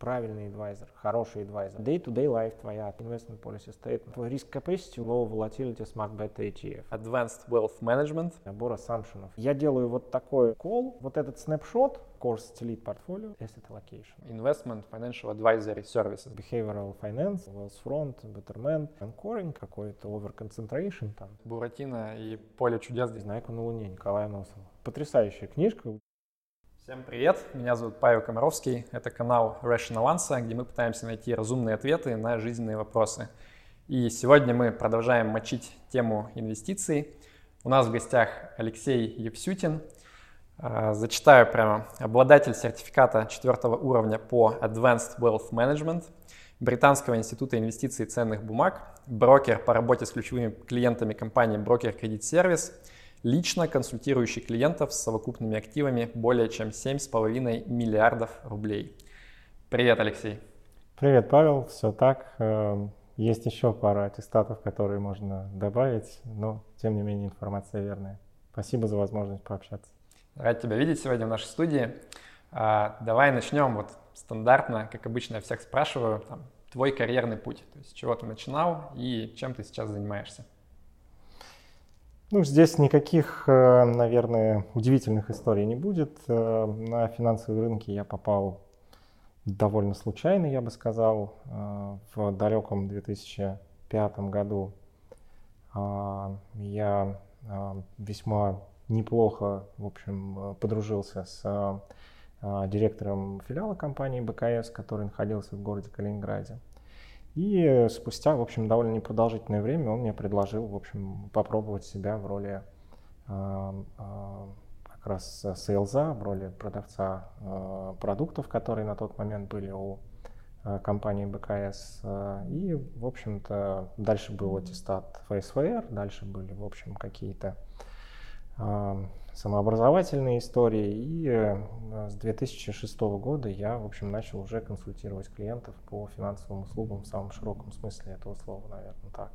правильный адвайзер, хороший адвайзер. Day-to-day life твоя investment policy statement, твой risk capacity, low volatility, smart beta ETF. Advanced Wealth Management. Набор assumptions. Я делаю вот такой call, вот этот снапшот, course delete portfolio, asset allocation. Investment Financial Advisory Services. Behavioral finance, wealth front, betterment, anchoring, какой-то over concentration там. Буратино и Поле чудес. Знайку на Луне, Николая Носова. Потрясающая книжка. Всем привет, меня зовут Павел Комаровский, это канал Rational Answer, где мы пытаемся найти разумные ответы на жизненные вопросы. И сегодня мы продолжаем мочить тему инвестиций. У нас в гостях Алексей Евсютин, а, зачитаю прямо, обладатель сертификата четвертого уровня по Advanced Wealth Management, Британского института инвестиций ценных бумаг, брокер по работе с ключевыми клиентами компании Broker Credit Service – лично консультирующий клиентов с совокупными активами более чем 7,5 миллиардов рублей. Привет, Алексей. Привет, Павел. Все так. Эм, есть еще пара аттестатов, которые можно добавить, но тем не менее информация верная. Спасибо за возможность пообщаться. Рад тебя видеть сегодня в нашей студии. А, давай начнем вот стандартно, как обычно я всех спрашиваю, там, твой карьерный путь. То есть с чего ты начинал и чем ты сейчас занимаешься? Ну, здесь никаких, э, наверное, удивительных историй не будет. Э, на финансовые рынки я попал довольно случайно, я бы сказал, э, в далеком 2005 году. Я весьма неплохо, в общем, подружился с директором филиала компании БКС, который находился в городе Калининграде. И спустя, в общем, довольно непродолжительное время он мне предложил, в общем, попробовать себя в роли э, э, как раз сейлза, в роли продавца э, продуктов, которые на тот момент были у компании БКС. И, в общем-то, дальше был аттестат ФСВР, дальше были, в общем, какие-то самообразовательные истории. И э, с 2006 года я, в общем, начал уже консультировать клиентов по финансовым услугам в самом широком смысле этого слова, наверное, так.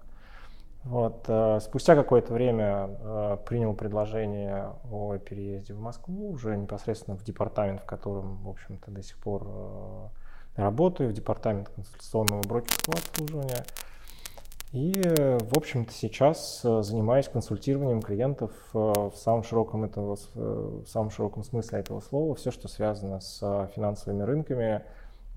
Вот. Э, спустя какое-то время э, принял предложение о переезде в Москву, уже непосредственно в департамент, в котором, в общем-то, до сих пор работаю, в департамент консультационного брокерского обслуживания. И, в общем-то, сейчас э, занимаюсь консультированием клиентов э, в самом широком, этого, э, в самом широком смысле этого слова. Все, что связано с финансовыми рынками,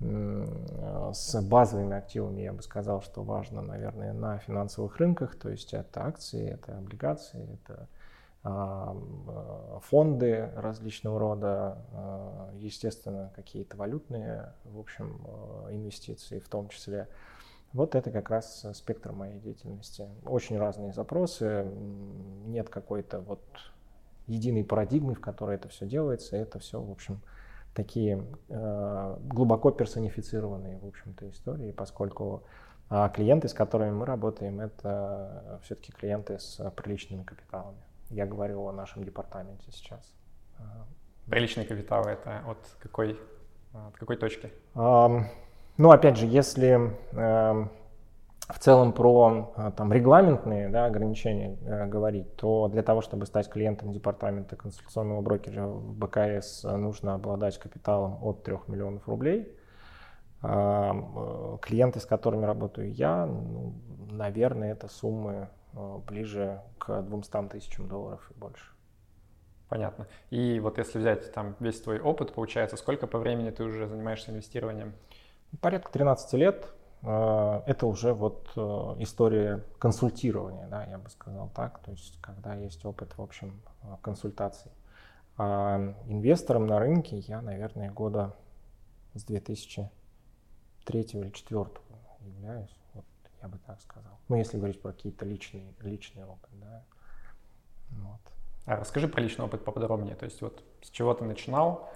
с базовыми активами, я бы сказал, что важно, наверное, на финансовых рынках. То есть это акции, это облигации, это фонды различного рода, естественно, какие-то валютные, в общем, инвестиции в том числе. Вот это как раз спектр моей деятельности. Очень разные запросы, нет какой-то вот единой парадигмы, в которой это все делается. Это все, в общем, такие э, глубоко персонифицированные, в общем-то, истории, поскольку э, клиенты, с которыми мы работаем, это все-таки клиенты с приличными капиталами. Я говорю о нашем департаменте сейчас. Приличные капиталы это от какой, от какой точки? Ну, опять же, если э, в целом про э, там, регламентные да, ограничения э, говорить, то для того, чтобы стать клиентом департамента консультационного брокера в БКС, нужно обладать капиталом от 3 миллионов рублей. Э, э, клиенты, с которыми работаю я, ну, наверное, это суммы ближе к 200 тысячам долларов и больше. Понятно. И вот если взять там весь твой опыт, получается, сколько по времени ты уже занимаешься инвестированием? Порядка 13 лет. Э, это уже вот э, история консультирования, да, я бы сказал так, то есть когда есть опыт, в общем, э, консультаций. А инвестором на рынке я, наверное, года с 2003 или 2004 являюсь, вот я бы так сказал. Ну, если говорить про какие-то личные, личный опыт, да. Вот. А расскажи про личный опыт поподробнее, то есть вот с чего ты начинал,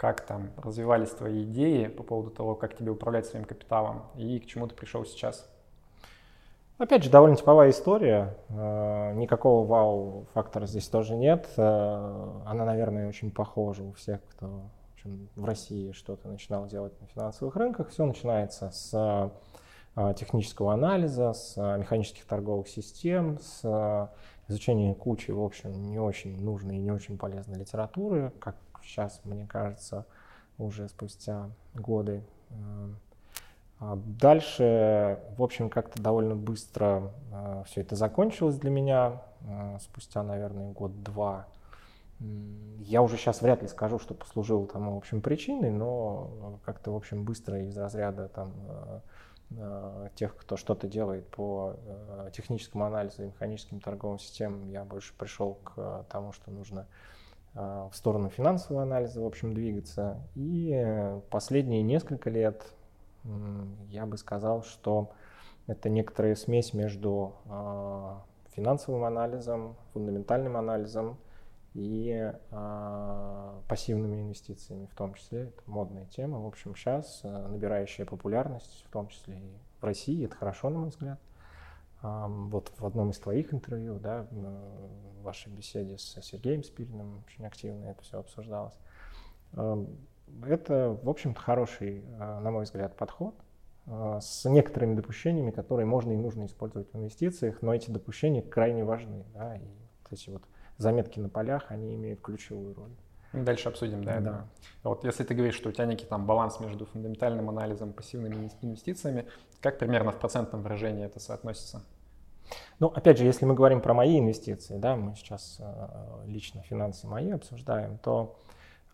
как там развивались твои идеи по поводу того, как тебе управлять своим капиталом и к чему ты пришел сейчас? Опять же, довольно типовая история. Э, никакого вау-фактора здесь тоже нет. Э, она, наверное, очень похожа у всех, кто в, общем, в России что-то начинал делать на финансовых рынках. Все начинается с э, технического анализа, с механических торговых систем, с изучения кучи, в общем, не очень нужной и не очень полезной литературы, как сейчас, мне кажется, уже спустя годы А дальше, в общем, как-то довольно быстро все это закончилось для меня, спустя, наверное, год-два. Я уже сейчас вряд ли скажу, что послужило тому, в общем, причиной, но как-то, в общем, быстро из разряда там тех, кто что-то делает по техническому анализу и механическим торговым системам, я больше пришел к тому, что нужно в сторону финансового анализа, в общем, двигаться. И последние несколько лет я бы сказал, что это некоторая смесь между финансовым анализом, фундаментальным анализом и э, пассивными инвестициями в том числе. Это модная тема. В общем, сейчас э, набирающая популярность, в том числе и в России. Это хорошо, на мой взгляд. Вот в одном из твоих интервью, да, в вашей беседе с Сергеем Спириным очень активно это все обсуждалось. Это, в общем-то, хороший, э, на мой взгляд, подход э, с некоторыми допущениями, которые можно и нужно использовать в инвестициях, но эти допущения крайне важны. Да, и вот эти вот заметки на полях, они имеют ключевую роль. Дальше обсудим, да. да. Вот если ты говоришь, что у тебя некий там баланс между фундаментальным анализом и пассивными инвестициями, как примерно в процентном выражении это соотносится? Ну, опять же, если мы говорим про мои инвестиции, да, мы сейчас э, лично финансы мои обсуждаем, то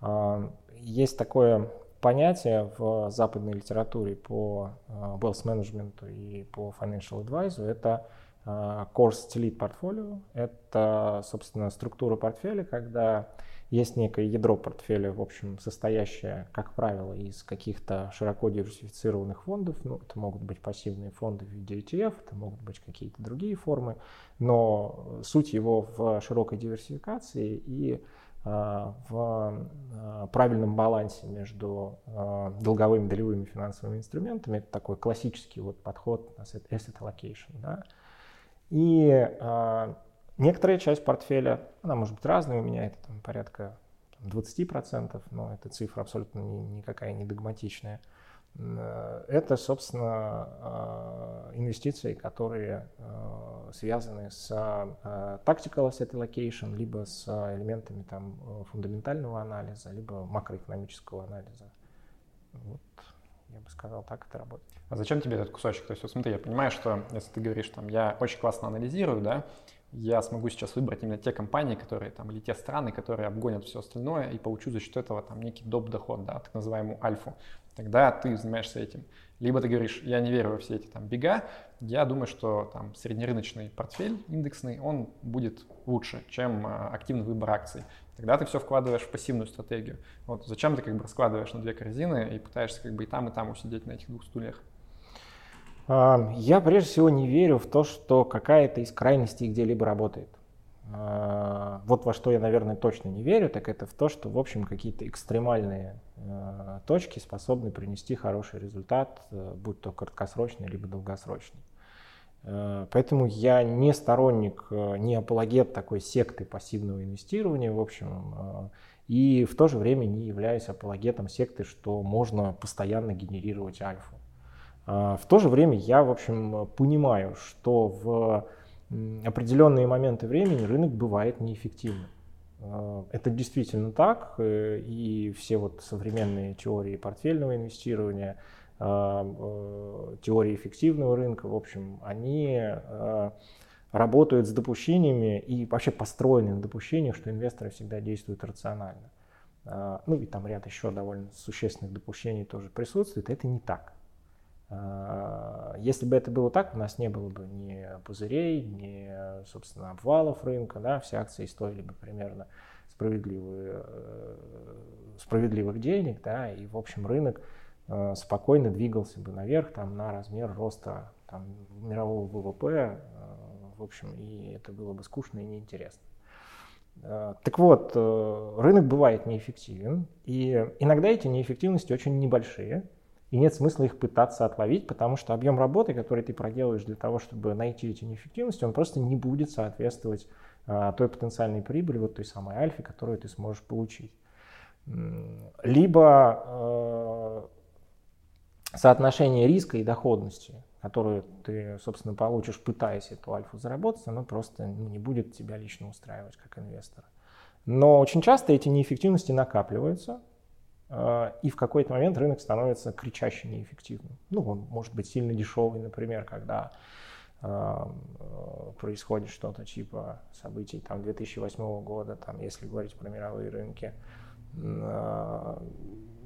э, есть такое понятие в западной литературе по э, wealth management и по financial advisor, это а, Course Elite Portfolio — это, собственно, структура портфеля, когда есть некое ядро портфеля, в общем, состоящее, как правило, из каких-то широко диверсифицированных фондов. Ну, это могут быть пассивные фонды в виде ETF, это могут быть какие-то другие формы, но суть его в широкой диверсификации и а, в а, правильном балансе между долговыми долевыми финансовыми инструментами. Это такой классический вот подход asset allocation. Да? И э, некоторая часть портфеля, она может быть разная у меня, это там, порядка 20%, но эта цифра абсолютно ни, никакая не догматичная. Э, это, собственно, э, инвестиции, которые э, связаны с tactical asset allocation, либо с элементами там, фундаментального анализа, либо макроэкономического анализа. Вот я бы сказал, так это работает. А зачем тебе этот кусочек? То есть, вот смотри, я понимаю, что если ты говоришь, там, я очень классно анализирую, да, я смогу сейчас выбрать именно те компании, которые там, или те страны, которые обгонят все остальное, и получу за счет этого там некий доп. доход, да, так называемую альфу. Тогда ты занимаешься этим. Либо ты говоришь, я не верю во все эти там бега, я думаю, что там среднерыночный портфель индексный, он будет лучше, чем а, активный выбор акций. Тогда ты все вкладываешь в пассивную стратегию. Вот зачем ты как бы раскладываешь на две корзины и пытаешься как бы и там, и там усидеть на этих двух стульях? Я прежде всего не верю в то, что какая-то из крайностей где-либо работает. А, вот во что я, наверное, точно не верю, так это в то, что, в общем, какие-то экстремальные а, точки способны принести хороший результат, э, будь то краткосрочный, либо долгосрочный. Э, поэтому я не сторонник, э, не апологет такой секты пассивного инвестирования, в общем, э, и в то же время не являюсь апологетом секты, что можно постоянно генерировать альфу. В то же время я, в общем, понимаю, что в определенные моменты времени рынок бывает неэффективным. Это действительно так, и все вот современные теории портфельного инвестирования – теории эффективного рынка, в общем, они а, работают с допущениями и вообще построены на допущениях, что инвесторы всегда действуют рационально. А, ну и там ряд еще довольно существенных допущений тоже присутствует. Это не так. Если бы это было так, у нас не было бы ни пузырей, ни, собственно, обвалов рынка, да, все акции стоили бы примерно справедливые, э, справедливых денег, да, и, в общем, рынок Э, спокойно двигался бы наверх там, на размер роста там, мирового ВВП, э, в общем, и это было бы скучно и неинтересно. Э, так вот, рынок бывает неэффективен, и иногда эти неэффективности очень небольшие, и нет смысла их пытаться отловить, потому что объем работы, который ты проделаешь для того, чтобы найти эти неэффективности, он просто не будет соответствовать той потенциальной прибыли, вот той самой альфе, которую ты сможешь получить. Либо соотношение риска и доходности, которую ты, собственно, получишь, пытаясь эту альфу заработать, оно просто ну, не будет тебя лично устраивать как инвестора. Но очень часто эти неэффективности накапливаются, э, и в какой-то момент рынок становится кричаще неэффективным. Ну, он может быть сильно дешевый, например, когда э, происходит что-то типа событий там, 2008 года, там, если говорить про мировые рынки.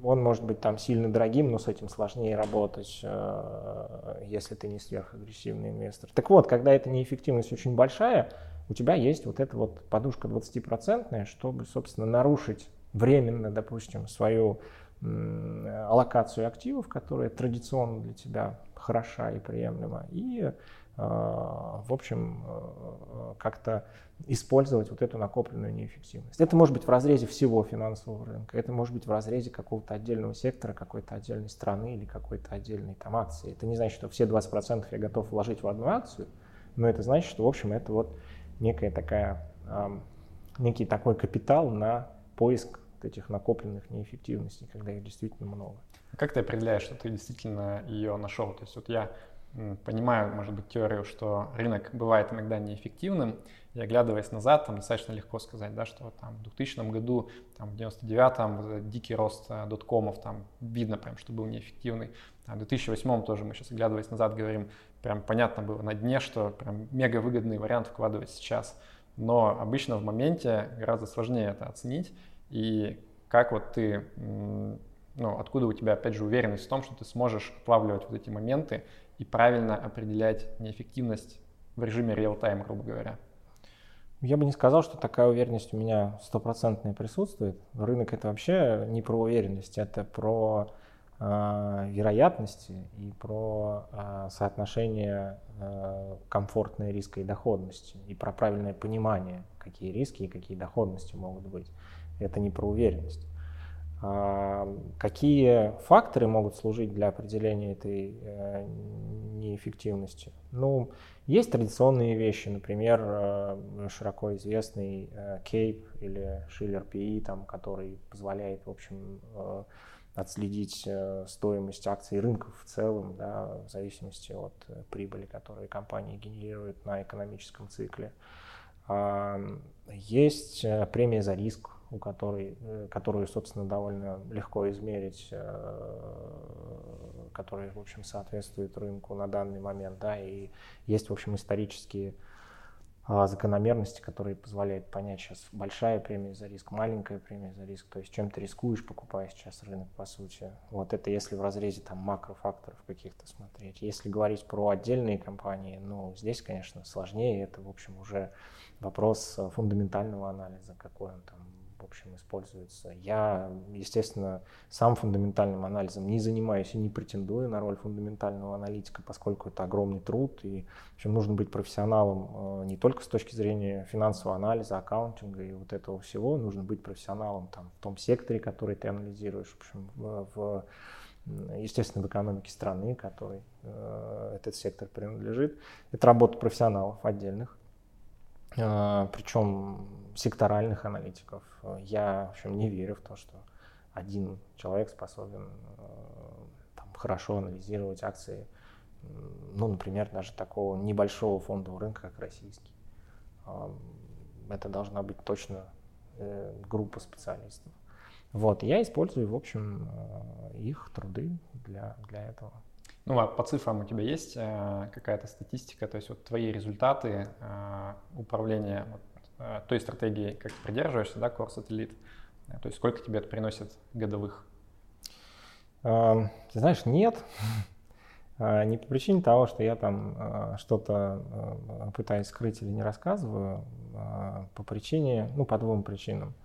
Он может быть там сильно дорогим, но с этим сложнее работать, если ты не сверхагрессивный инвестор. Так вот, когда эта неэффективность очень большая, у тебя есть вот эта вот подушка 20%, чтобы, собственно, нарушить временно, допустим, свою аллокацию активов, которая традиционно для тебя хороша и приемлема, и, а, в общем, а, как-то использовать вот эту накопленную неэффективность. Это может быть в разрезе всего финансового рынка, это может быть в разрезе какого-то отдельного сектора, какой-то отдельной страны или какой-то отдельной там акции. Это не значит, что все 20% я готов вложить в одну акцию, но это значит, что, в общем, это вот некая такая, некий такой капитал на поиск этих накопленных неэффективностей, когда их действительно много. Как ты определяешь, что ты действительно ее нашел? То есть вот я понимаю, может быть, теорию, что рынок бывает иногда неэффективным, и оглядываясь назад, там достаточно легко сказать, да, что там, в 2000 году, там, в 99-м дикий рост э, доткомов, там видно прям, что был неэффективный. А в 2008 тоже мы сейчас, оглядываясь назад, говорим, прям понятно было на дне, что прям мега выгодный вариант вкладывать сейчас. Но обычно в моменте гораздо сложнее это оценить. И как вот ты, ну, откуда у тебя, опять же, уверенность в том, что ты сможешь отлавливать вот эти моменты и правильно определять неэффективность в режиме реал-тайм, грубо говоря? Я бы не сказал, что такая уверенность у меня стопроцентная присутствует. Рынок это вообще не про уверенность, это про э, вероятности и про э, соотношение э, комфортной риска и доходности, и про правильное понимание, какие риски и какие доходности могут быть. Это не про уверенность. А, какие факторы могут служить для определения этой э, неэффективности? Ну, есть традиционные вещи, например, э, широко известный Кейп э, или Schiller PE, там, который позволяет, в общем, отследить стоимость акций рынков в целом, да, в зависимости от прибыли, которую компании генерируют на экономическом цикле. Есть премия за риск, у которой, э, которую, собственно, довольно легко измерить, э, которая, в общем, соответствует рынку на данный момент, да, и есть, в общем, исторические а, закономерности, которые позволяют понять сейчас большая премия за риск, маленькая премия за риск, то есть чем ты рискуешь, покупая сейчас рынок, по сути. Вот это если в разрезе там макрофакторов каких-то смотреть. Если говорить про отдельные компании, ну, здесь, конечно, сложнее, это, в общем, уже вопрос фундаментального анализа, какой он там в общем, используется. Я, естественно, сам фундаментальным анализом не занимаюсь и не претендую на роль фундаментального аналитика, поскольку это огромный труд, и в общем, нужно быть профессионалом э, не только с точки зрения финансового анализа, аккаунтинга и вот этого всего, нужно быть профессионалом там, в том секторе, который ты анализируешь, в общем, в, в естественно, в экономике страны, которой э, этот сектор принадлежит. Это работа профессионалов отдельных. А, причем секторальных аналитиков. Я, в общем, не верю в то, что один человек способен э, там, хорошо анализировать акции, ну, например, даже такого небольшого фондового рынка, как российский. Это должна быть точно э, группа специалистов. Вот, я использую, в общем, э, их труды для, для этого. Ну, а по цифрам у тебя есть э, какая-то статистика, то есть вот твои результаты э, управления вот, э, той стратегией, как ты придерживаешься, да, Core Satellite, то есть сколько тебе это приносит годовых? Ты знаешь, нет. Не по причине того, что я там что-то пытаюсь скрыть или не рассказываю, а по причине, ну, по двум причинам.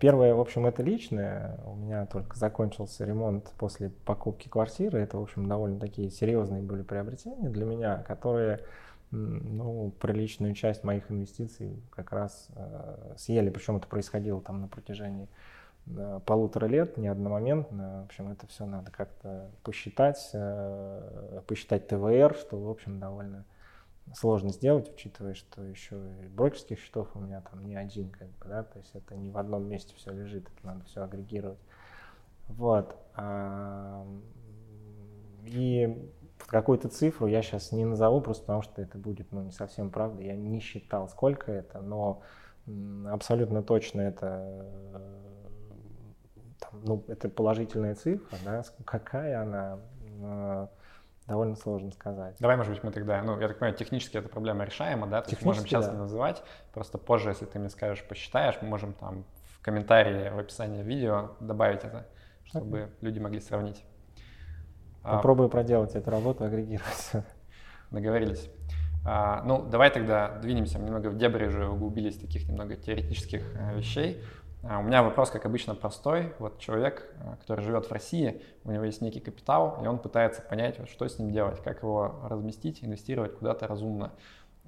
Первое, в общем, это личное. У меня только закончился ремонт после покупки квартиры. Это, в общем, довольно такие серьезные были приобретения для меня, которые ну, приличную часть моих инвестиций как раз э, съели. Причем это происходило там на протяжении э, полутора лет, не одномоментно. В общем, это все надо как-то посчитать, э, посчитать ТВР, что, в общем, довольно сложно сделать, учитывая, что еще и брокерских счетов у меня там не один, как бы, да, то есть это не в одном месте все лежит, это надо все агрегировать. Вот. И какую-то цифру я сейчас не назову, просто потому что это будет ну, не совсем правда. Я не считал, сколько это, но абсолютно точно это ну, это положительная цифра, да, какая она, довольно сложно сказать. Давай, может быть, мы тогда, ну, я так понимаю, технически эта проблема решаема, да, то есть можем сейчас да. не называть, просто позже, если ты мне скажешь, посчитаешь, мы можем там в комментарии, в описании видео добавить это, чтобы okay. люди могли сравнить. А, Попробую а, проделать эту работу, агрегировать. Договорились. А, ну, давай тогда двинемся немного в дебри, уже углубились таких немного теоретических э, вещей. А, у меня вопрос, как обычно, простой. Вот человек, э, который живет в России, у него есть некий капитал, и он пытается понять, вот, что с ним делать, как его разместить, инвестировать куда-то разумно.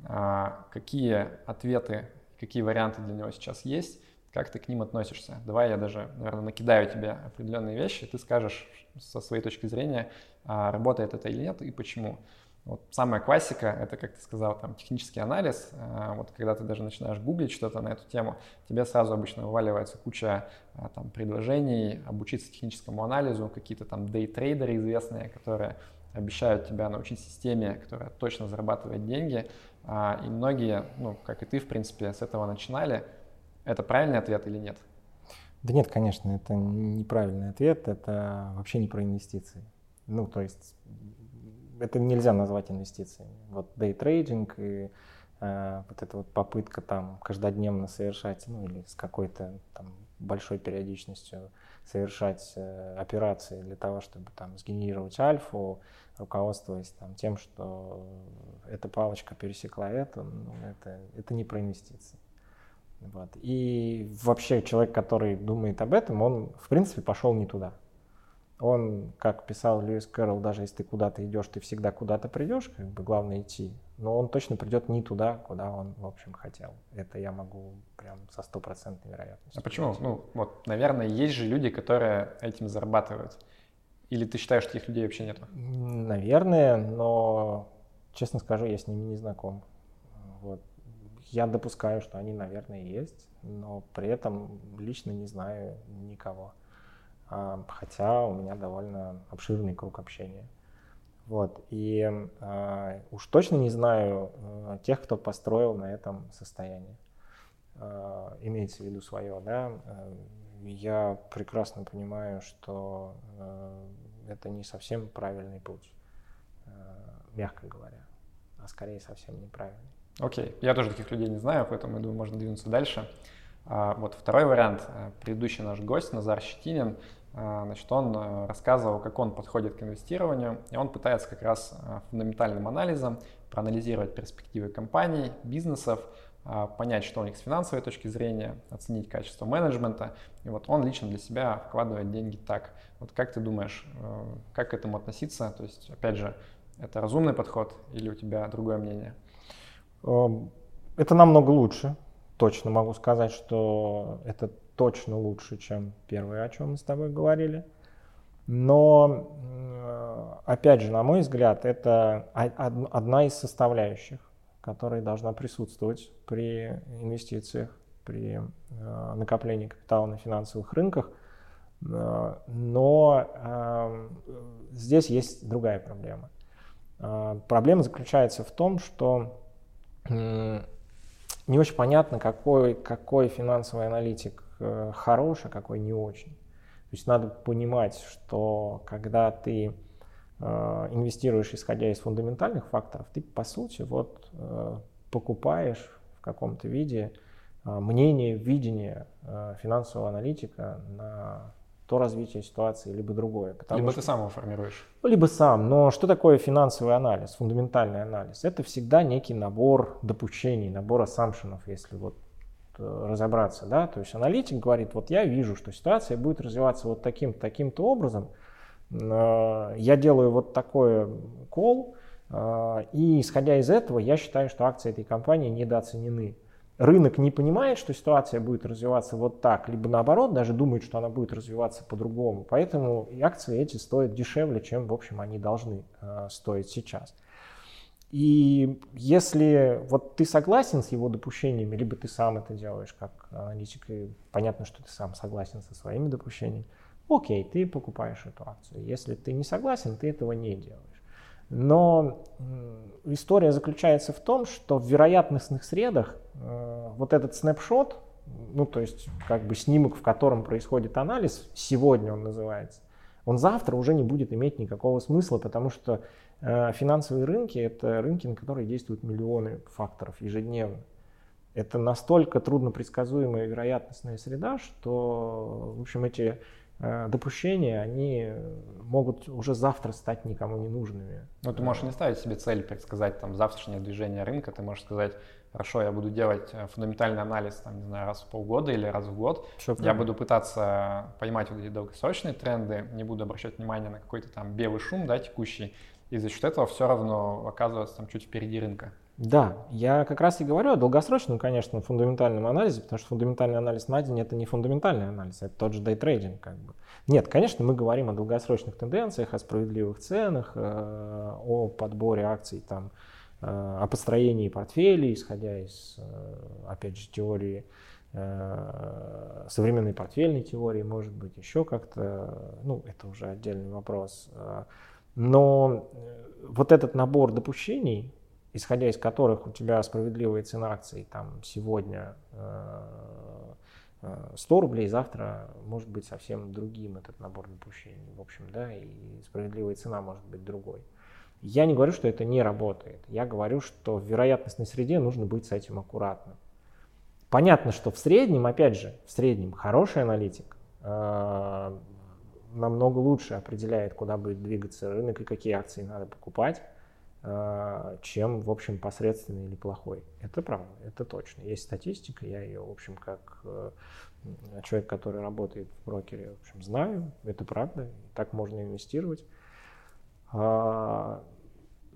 А, какие ответы, какие варианты для него сейчас есть, как ты к ним относишься? Давай я даже, наверное, накидаю тебе определенные вещи, ты скажешь со своей точки зрения, а, работает это или нет и почему. Вот самая классика, это, как ты сказал, там, технический анализ. А, вот когда ты даже начинаешь гуглить что-то на эту тему, тебе сразу обычно вываливается куча а, там, предложений, обучиться техническому анализу, какие-то там дейтрейдеры известные, которые обещают тебя научить системе, которая точно зарабатывает деньги. А, и многие, ну, как и ты, в принципе, с этого начинали. Это правильный ответ или нет? Да нет, конечно, это неправильный ответ, это вообще не про инвестиции. Ну, то есть это нельзя назвать инвестициями. Вот дейтрейдинг и э, вот эта вот попытка там каждодневно совершать, ну или с какой-то там большой периодичностью совершать э, операции для того, чтобы там сгенерировать альфу, руководствуясь там тем, что эта палочка пересекла это, ну, это, это не про инвестиции. Вот. И вообще человек, который думает об этом, он в принципе пошел не туда. Он, как писал Льюис Кэрролл, даже если ты куда-то идешь, ты всегда куда-то придешь, как бы главное идти. Но он точно придет не туда, куда он, в общем, хотел. Это я могу прям со стопроцентной вероятностью. А почему? Ну, вот, наверное, есть же люди, которые этим зарабатывают. Или ты считаешь, что таких людей вообще нет? Наверное, но, честно скажу, я с ними не знаком. Вот. Я допускаю, что они, наверное, есть, но при этом лично не знаю никого. А, хотя у меня довольно обширный круг общения. Вот. И э, уж точно не знаю э, тех, кто построил на этом состояние. Э, имеется в виду свое, да. Я прекрасно понимаю, что э, это не совсем правильный путь, э, мягко говоря, а скорее совсем неправильный. Окей, okay. я тоже таких людей не знаю, поэтому, я думаю, можно двинуться дальше. А, вот второй вариант. Предыдущий наш гость Назар Щетинин а, значит, он э, рассказывал, как он подходит к инвестированию, и он пытается как раз э, фундаментальным анализом проанализировать перспективы компаний, бизнесов, понять, что у них с финансовой точки зрения, оценить качество менеджмента. И вот он лично для себя вкладывает деньги так. Вот как ты думаешь, э, как к этому относиться? То есть, опять же, это разумный подход или у тебя другое мнение? Эм, это намного лучше. Точно могу сказать, что это точно лучше, чем первое, о чем мы с тобой говорили. Но, опять же, на мой взгляд, это одна из составляющих, которая должна присутствовать при инвестициях, при э, накоплении капитала на финансовых рынках. Э, но э, здесь есть другая проблема. Проблема заключается в том, что не очень понятно, какой, какой финансовый аналитик Э, хорош, а какой не очень. То есть надо понимать, что когда ты э, инвестируешь исходя из фундаментальных факторов, ты по сути вот э, покупаешь в каком-то виде мнение, видение финансового аналитика на то развитие ситуации, либо другое. Либо что, ты сам его формируешь. Либо сам. Но что такое финансовый анализ, фундаментальный анализ? Это всегда некий набор допущений, набор ассампшенов, если вот Э, разобраться, да, то есть аналитик говорит, вот я вижу, что ситуация будет развиваться вот таким-то, таким-то образом, э, я делаю вот такой кол, э, и исходя из этого я считаю, что акции этой компании недооценены. Рынок не понимает, что ситуация будет развиваться вот так, либо наоборот, даже думает, что она будет развиваться по-другому. Поэтому акции эти стоят дешевле, чем, в общем, они должны стоить сейчас. И если вот ты согласен с его допущениями, либо ты сам это делаешь как аналитик, и понятно, что ты сам согласен со своими допущениями, окей, ты покупаешь эту акцию. Если ты не согласен, ты этого не делаешь. Но история заключается в том, что в вероятностных средах э, вот этот снапшот, ну, то есть, как бы снимок, в котором происходит анализ, сегодня он называется, он завтра уже не будет иметь никакого смысла, потому что финансовые рынки — это рынки, на которые действуют миллионы факторов ежедневно. Это настолько трудно предсказуемая вероятностная среда, что, в общем, эти Э, допущения, они могут уже завтра стать никому не нужными. Ну, ты можешь не ставить себе цель предсказать там завтрашнее движение рынка, ты можешь сказать, хорошо, я буду делать э, фундаментальный анализ, там, не знаю, раз в полгода или раз в год. Все я буду пытаться поймать вот эти долгосрочные тренды, не буду обращать внимание на какой-то там белый шум, да, текущий, и за счет этого все равно оказываться там чуть впереди рынка. Да, я как раз и говорю о долгосрочном, конечно, фундаментальном анализе, потому что фундаментальный анализ на день это не фундаментальный анализ, это тот же дейтрейдинг. Как бы. Нет, конечно, мы говорим о долгосрочных тенденциях, о справедливых ценах, э, о подборе акций, там, э, о построении портфелей, исходя из, э, опять же, теории современной портфельной теории, может быть, еще как-то, ну, это уже отдельный вопрос. Но вот этот набор допущений, исходя из которых у тебя справедливая цена акций там сегодня 100 рублей, завтра может быть совсем другим этот набор допущений, в общем, да, и справедливая цена может быть другой. Я не говорю, что это не работает. Я говорю, что в вероятностной среде нужно быть с этим аккуратным. Понятно, что в среднем, опять же, в среднем хороший аналитик э, намного лучше определяет, куда будет двигаться рынок и какие акции надо покупать, э, чем, в общем, посредственный или плохой. Это правда, это точно. Есть статистика, я ее, в общем, как э, человек, который работает в брокере, в общем, знаю, это правда, так можно инвестировать. А,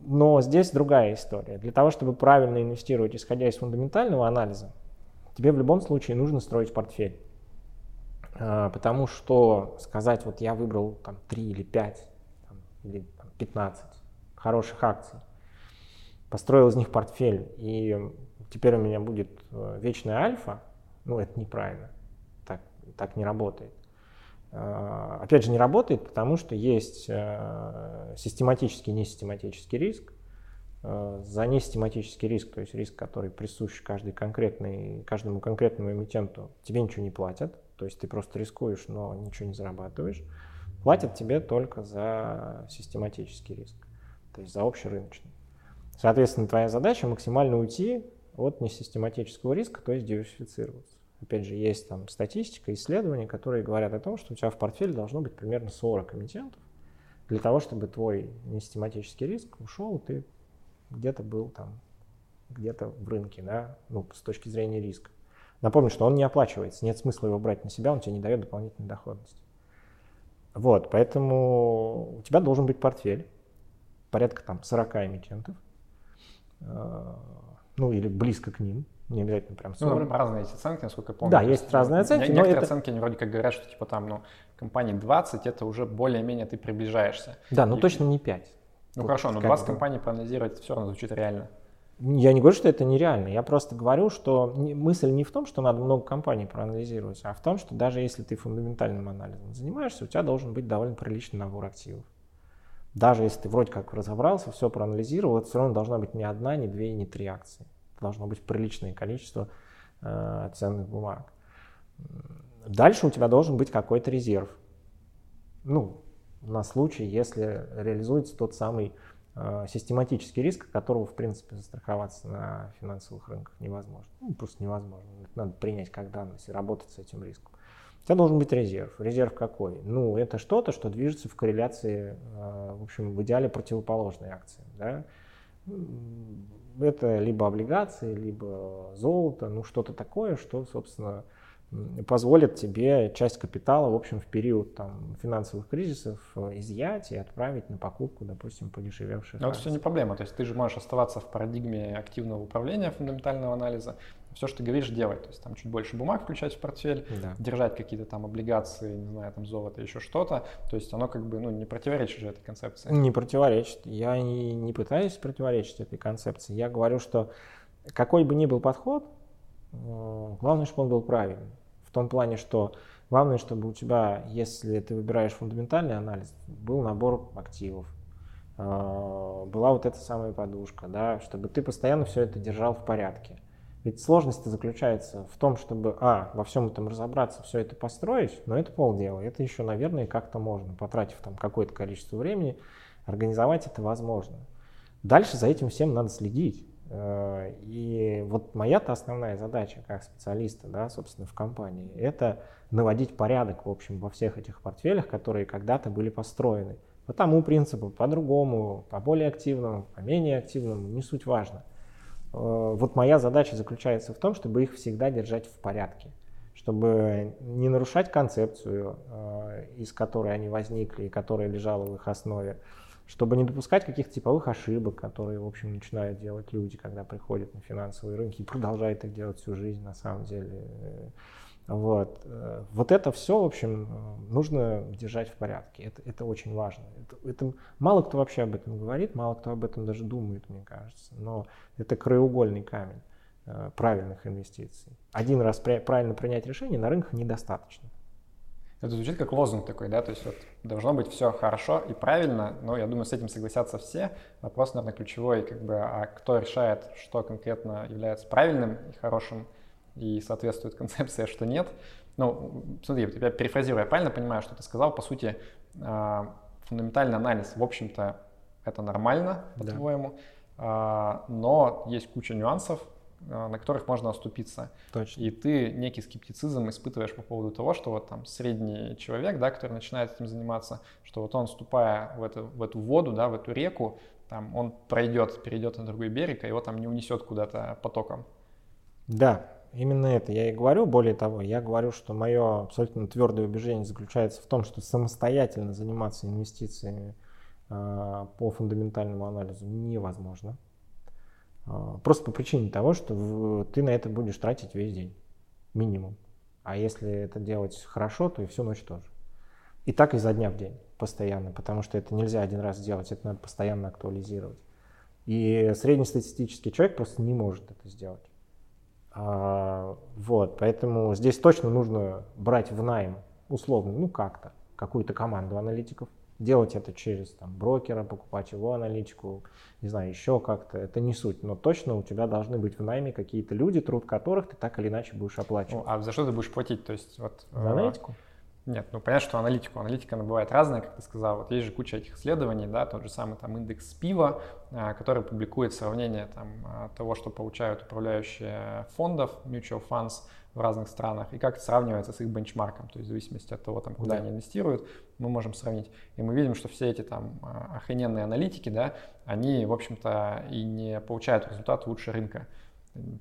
но здесь другая история. Для того, чтобы правильно инвестировать, исходя из фундаментального анализа, тебе в любом случае нужно строить портфель. А, потому что сказать, вот я выбрал там 3 или 5 там, или там, 15 хороших акций, построил из них портфель, и теперь у меня будет э, вечная альфа, ну это неправильно так не работает. А, опять же, не работает, потому что есть э, систематический и несистематический риск. Э, за несистематический риск, то есть риск, который присущ каждый конкретный, каждому конкретному эмитенту, тебе ничего не платят, то есть ты просто рискуешь, но ничего не зарабатываешь. Платят тебе только за систематический риск, то есть за общерыночный. Соответственно, твоя задача максимально уйти от несистематического риска, то есть диверсифицироваться. Опять же, есть там статистика, исследования, которые говорят о том, что у тебя в портфеле должно быть примерно 40 эмитентов для того, чтобы твой несистематический риск ушел, ты где-то был там, где-то в рынке, да, ну, с точки зрения риска. Напомню, что он не оплачивается, нет смысла его брать на себя, он тебе не дает дополнительной доходности. Вот, поэтому у тебя должен быть портфель, порядка там 40 эмитентов, э, ну или близко к ним, не обязательно прям 40. Ну, разные эти оценки, насколько я помню. Да, есть разные оценки. Но некоторые это... оценки, они вроде как говорят, что типа там, ну, компаний 20, это уже более-менее ты приближаешься. Да, но И... точно не 5. Ну вот хорошо, но 20 компаний проанализировать все равно звучит реально. Я не говорю, что это нереально. Я просто говорю, что мысль не в том, что надо много компаний проанализировать, а в том, что даже если ты фундаментальным анализом занимаешься, у тебя должен быть довольно приличный набор активов. Даже если ты вроде как разобрался, все проанализировал, это все равно должна быть не одна, не две, не три акции должно быть приличное количество э, ценных бумаг. Дальше у тебя должен быть какой-то резерв. Ну, на случай, если реализуется тот самый систематический риск, которого, в принципе, застраховаться на финансовых рынках невозможно. Ну, просто невозможно. Это надо принять как данность и работать с этим риском. У тебя должен быть резерв. Резерв какой? Ну, это что-то, что движется в корреляции, э, в общем, в идеале противоположной акции. Да? это либо облигации, либо золото, ну что-то такое, что, собственно, позволит тебе часть капитала, в общем, в период там, финансовых кризисов э, изъять и отправить на покупку, допустим, подешевевших. Но это все не проблема. То есть ты же можешь оставаться в парадигме активного управления фундаментального анализа. Все, что ты говоришь, делать. То есть там чуть больше бумаг включать в портфель, да. держать какие-то там облигации, не знаю, там золото, еще что-то. То есть оно как бы ну, не противоречит же этой концепции. Не противоречит. Я не, не пытаюсь противоречить этой концепции. Я говорю, что какой бы ни был подход, э, главное, чтобы он был правильный. В том плане, что главное, чтобы у тебя, если ты выбираешь фундаментальный анализ, был набор активов, а, была вот эта самая подушка, да, чтобы ты постоянно все это держал в порядке. Ведь сложность заключается в том, чтобы, а, во всем этом разобраться, все это построить, но это полдела. Это еще, наверное, как-то можно, потратив там какое-то количество времени, организовать это возможно. Дальше за этим всем надо следить. Э, и вот моя-то основная задача как специалиста, да, собственно, в компании, это наводить порядок, в общем, во всех этих портфелях, которые когда-то были построены. По тому принципу, по-другому, по более активному, по менее активному, не суть важно. Э, вот моя задача заключается в том, чтобы их всегда держать в порядке, чтобы не нарушать концепцию, э, из которой они возникли которая лежала в их основе, чтобы не допускать каких-то типовых ошибок, которые, в общем, начинают делать люди, когда приходят на финансовые рынки и продолжают их делать всю жизнь, на самом деле. Вот. Э, вот это все, в общем, нужно держать в порядке. Это, это очень важно. Это, это, мало кто вообще об этом говорит, мало кто об этом даже думает, мне кажется. Но это краеугольный камень э, правильных инвестиций. Один раз правильно принять решение на рынках недостаточно. Это звучит как лозунг такой, да, то есть вот должно быть все хорошо и правильно, но я думаю, с этим согласятся все. Вопрос, наверное, ключевой, как бы, а кто решает, что конкретно является правильным и хорошим и соответствует концепции, а что нет. Ну, смотри, я перефразирую, я правильно понимаю, что ты сказал, по сути, а, фундаментальный анализ, в общем-то, это нормально, по-твоему, да. но есть куча нюансов, на которых можно оступиться. Точно. И ты некий скептицизм испытываешь по поводу того, что вот там средний человек, да, который начинает этим заниматься, что вот он, ступая в эту, в эту воду, да, в эту реку, там, он пройдет, перейдет на другой берег, а его там не унесет куда-то потоком. Да, именно это я и говорю. Более того, я говорю, что мое абсолютно твердое убеждение заключается в том, что самостоятельно заниматься инвестициями э, по фундаментальному анализу невозможно. А, просто по причине того, что ты на это будешь тратить весь день, минимум. А если это делать хорошо, то и всю ночь тоже. И так изо дня в день, постоянно, потому что это нельзя один раз сделать, это надо постоянно актуализировать. И среднестатистический человек просто не может это сделать. А, вот, поэтому здесь точно нужно брать в найм, условно, ну как-то, какую-то команду аналитиков, делать это через там, брокера, покупать его аналитику, не знаю, еще как-то, это не суть. Но точно у тебя должны быть в найме какие-то люди, труд которых ты так или иначе будешь оплачивать. Ну, а за что ты будешь платить? То есть вот... За аналитику? Нет, ну понятно, что аналитику. Аналитика, она бывает разная, как ты сказал. Вот есть же куча этих исследований, да, тот же самый там индекс пива, а, который публикует сравнение там, а, того, что получают управляющие фондов, mutual funds в разных странах, и как это сравнивается с их бенчмарком. То есть в зависимости от того, там, куда да. они инвестируют, мы можем сравнить. И мы видим, что все эти там а, охрененные аналитики, да, они, в общем-то, и не получают результат лучше рынка.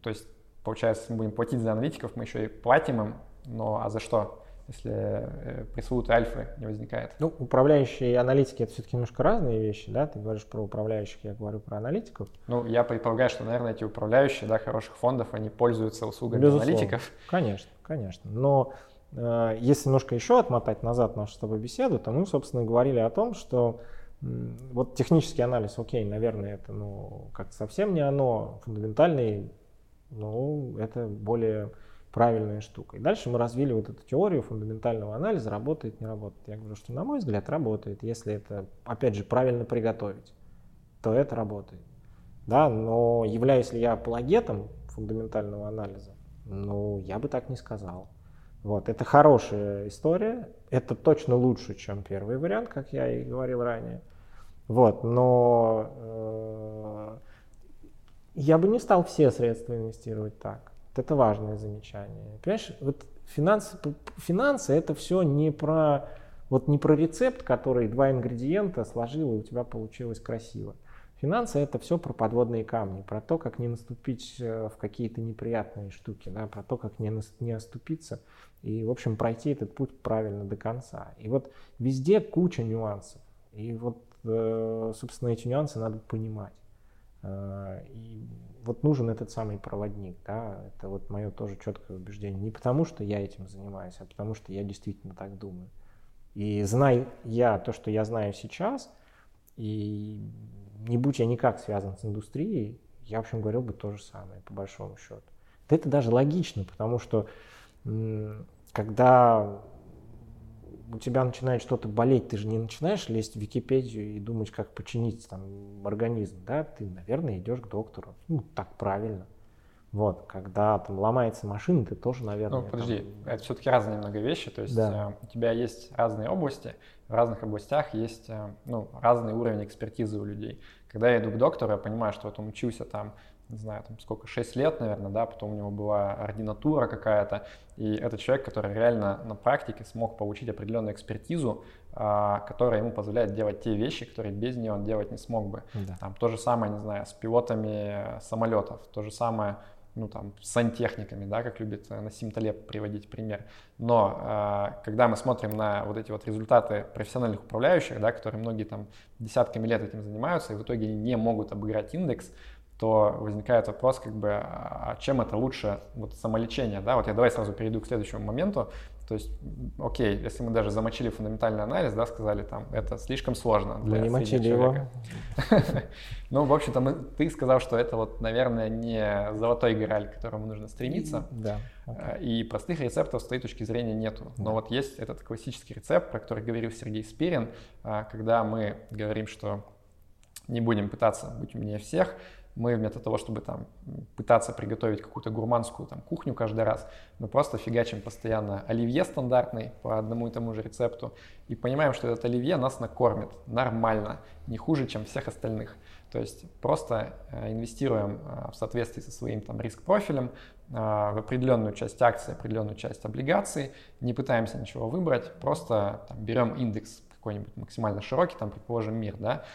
То есть, получается, мы будем платить за аналитиков, мы еще и платим им, но а за что? Если э, пресловутые альфы не возникает. Ну, управляющие и аналитики это все-таки немножко разные вещи, да? Ты говоришь про управляющих, я говорю про аналитиков. Ну, я предполагаю, что, наверное, эти управляющие, да, хороших фондов, они пользуются услугами Безусловно. аналитиков. Конечно, конечно. Но э, если немножко еще отмотать назад нашу с тобой беседу, то мы, собственно, говорили о том, что вот технический анализ, окей, наверное, это ну как совсем не оно, фундаментальный, ну это более правильная штука. И дальше мы развили вот эту теорию фундаментального анализа, работает, не работает. Я говорю, что на мой взгляд работает, если это, опять же, правильно приготовить, то это работает. Да, но являюсь ли я апологетом фундаментального анализа? Ну, я бы так не сказал. Вот, это хорошая история, это точно лучше, чем первый вариант, как я и говорил ранее. Вот, но э, я бы не стал все средства инвестировать так. Это важное замечание. Понимаешь, вот финансы, финансы это все не про, вот не про рецепт, который два ингредиента сложил и у тебя получилось красиво. Финансы это все про подводные камни, про то, как не наступить э, в какие-то неприятные штуки, да, про то, как не, не оступиться и, в общем, пройти этот путь правильно до конца. И вот везде куча нюансов. И вот, э, собственно, эти нюансы надо понимать. Э, вот нужен этот самый проводник, да, это вот мое тоже четкое убеждение. Не потому, что я этим занимаюсь, а потому, что я действительно так думаю. И знаю я то, что я знаю сейчас, и не будь я никак связан с индустрией, я, в общем, говорил бы то же самое, по большому счету. Это даже логично, потому что когда у тебя начинает что-то болеть, ты же не начинаешь лезть в Википедию и думать, как починить там организм, да, ты, наверное, идешь к доктору. Ну, так правильно. Вот, когда там ломается машина, ты тоже, наверное... Ну, подожди, там... это все-таки разные много вещи, то есть да. э, у тебя есть разные области, в разных областях есть э, ну, разный уровень экспертизы у людей. Когда я иду к доктору, я понимаю, что вот он учился там не знаю, там сколько, 6 лет, наверное, да, потом у него была ординатура какая-то, и это человек, который реально на практике смог получить определенную экспертизу, а, которая ему позволяет делать те вещи, которые без нее он делать не смог бы. Да. Там то же самое, не знаю, с пилотами самолетов, то же самое ну, там, с сантехниками, да, как любит Насим Талеб приводить пример. Но э, когда мы смотрим на вот эти вот результаты профессиональных управляющих, да, которые многие там десятками лет этим занимаются, и в итоге не могут обыграть индекс, то возникает вопрос, как бы, а чем это лучше вот самолечение, да? Вот я давай сразу перейду к следующему моменту. То есть, окей, если мы даже замочили фундаментальный анализ, да, сказали там, это слишком сложно для мы не мочили человека. его. Ну, в общем-то, ты сказал, что это вот, наверное, не золотой граль, к которому нужно стремиться. Да. Э, и простых рецептов с той точки зрения нету. Но вот есть этот классический рецепт, про который говорил Сергей Спирин, э, когда мы говорим, что не будем пытаться быть умнее всех, мы вместо того, чтобы там пытаться приготовить какую-то гурманскую там кухню каждый раз, мы просто фигачим постоянно оливье стандартный по одному и тому же рецепту и понимаем, что этот оливье нас накормит нормально, не хуже, чем всех остальных. То есть просто э, инвестируем э, в соответствии со своим там риск-профилем э, в определенную часть акций, определенную часть облигаций, не пытаемся ничего выбрать, просто там, берем индекс какой-нибудь максимально широкий, там, предположим, мир, да,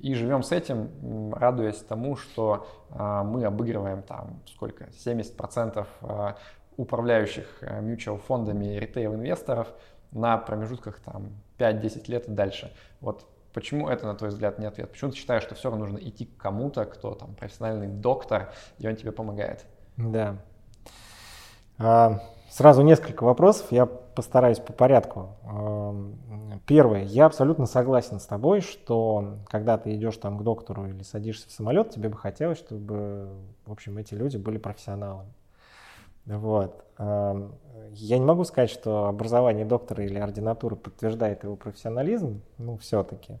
и живем с этим, радуясь тому, что а, мы обыгрываем там сколько, 70% а, управляющих а, mutual фондами ритейл-инвесторов на промежутках там 5-10 лет и дальше. Вот почему это, на твой взгляд, не ответ? Почему ты считаешь, что все равно нужно идти к кому-то, кто там профессиональный доктор, и он тебе помогает? Да. Сразу несколько вопросов, я постараюсь по порядку. Первое, я абсолютно согласен с тобой, что когда ты идешь там к доктору или садишься в самолет, тебе бы хотелось, чтобы, в общем, эти люди были профессионалами. Вот. Я не могу сказать, что образование доктора или ординатуры подтверждает его профессионализм, ну, все-таки.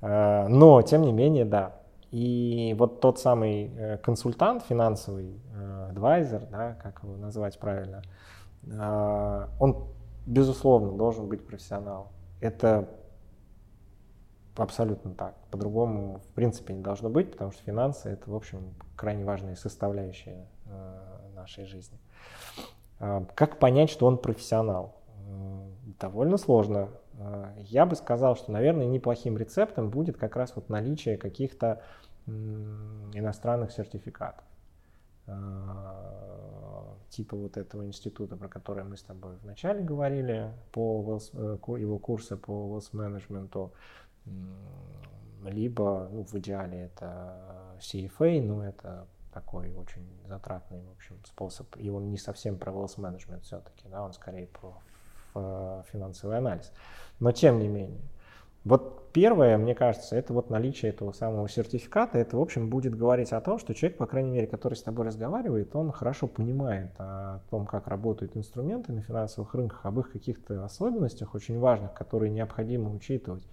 А, но, тем не менее, да, и вот тот самый э, консультант финансовый, э, адвайзер, да, как его назвать правильно, э, он, безусловно, должен быть профессионалом. Это абсолютно так. По-другому, в принципе, не должно быть, потому что финансы – это, в общем, крайне важная составляющая нашей жизни. Как понять, что он профессионал? Довольно сложно. Я бы сказал, что, наверное, неплохим рецептом будет как раз вот наличие каких-то иностранных сертификатов. А, типа вот этого института, про который мы с тобой вначале говорили, по э, его курсы по wealth management, либо, ну, в идеале это CFA, но это такой очень затратный, в общем, способ. И он не совсем про wealth management все-таки, да, он скорее про финансовый анализ. Но тем не менее, вот первое, мне кажется, это вот наличие этого самого сертификата. Это, в общем, будет говорить о том, что человек, по крайней мере, который с тобой разговаривает, он хорошо понимает о том, как работают инструменты на финансовых рынках, об их каких-то особенностях очень важных, которые необходимо учитывать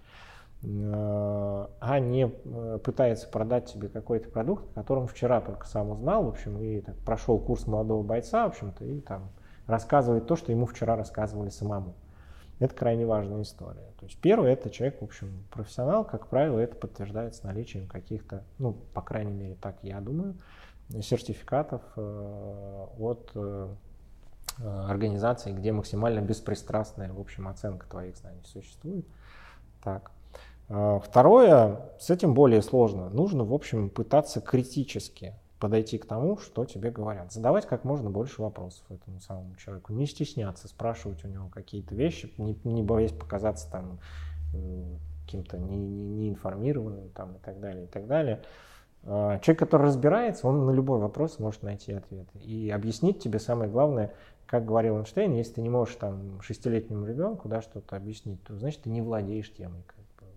э, а не э, пытается продать тебе какой-то продукт, о котором вчера только сам узнал, в общем, и так, прошел курс молодого бойца, в общем-то, и там рассказывает то, что ему вчера рассказывали самому. Это крайне важная история. То есть первый это человек, в общем, профессионал, как правило, это подтверждается наличием каких-то, ну, по крайней мере, так я думаю, сертификатов э, от э, организации, где максимально беспристрастная, в общем, оценка твоих знаний существует. Так. Э, второе, с этим более сложно. Нужно, в общем, пытаться критически подойти к тому, что тебе говорят. Задавать как можно больше вопросов этому самому человеку. Не стесняться, спрашивать у него какие-то вещи, не, не боясь показаться там каким-то неинформированным не, не там, и так далее, и так далее. А, человек, который разбирается, он на любой вопрос может найти ответ. И объяснить тебе самое главное, как говорил Эйнштейн, если ты не можешь там шестилетнему ребенку да, что-то объяснить, то значит ты не владеешь темой.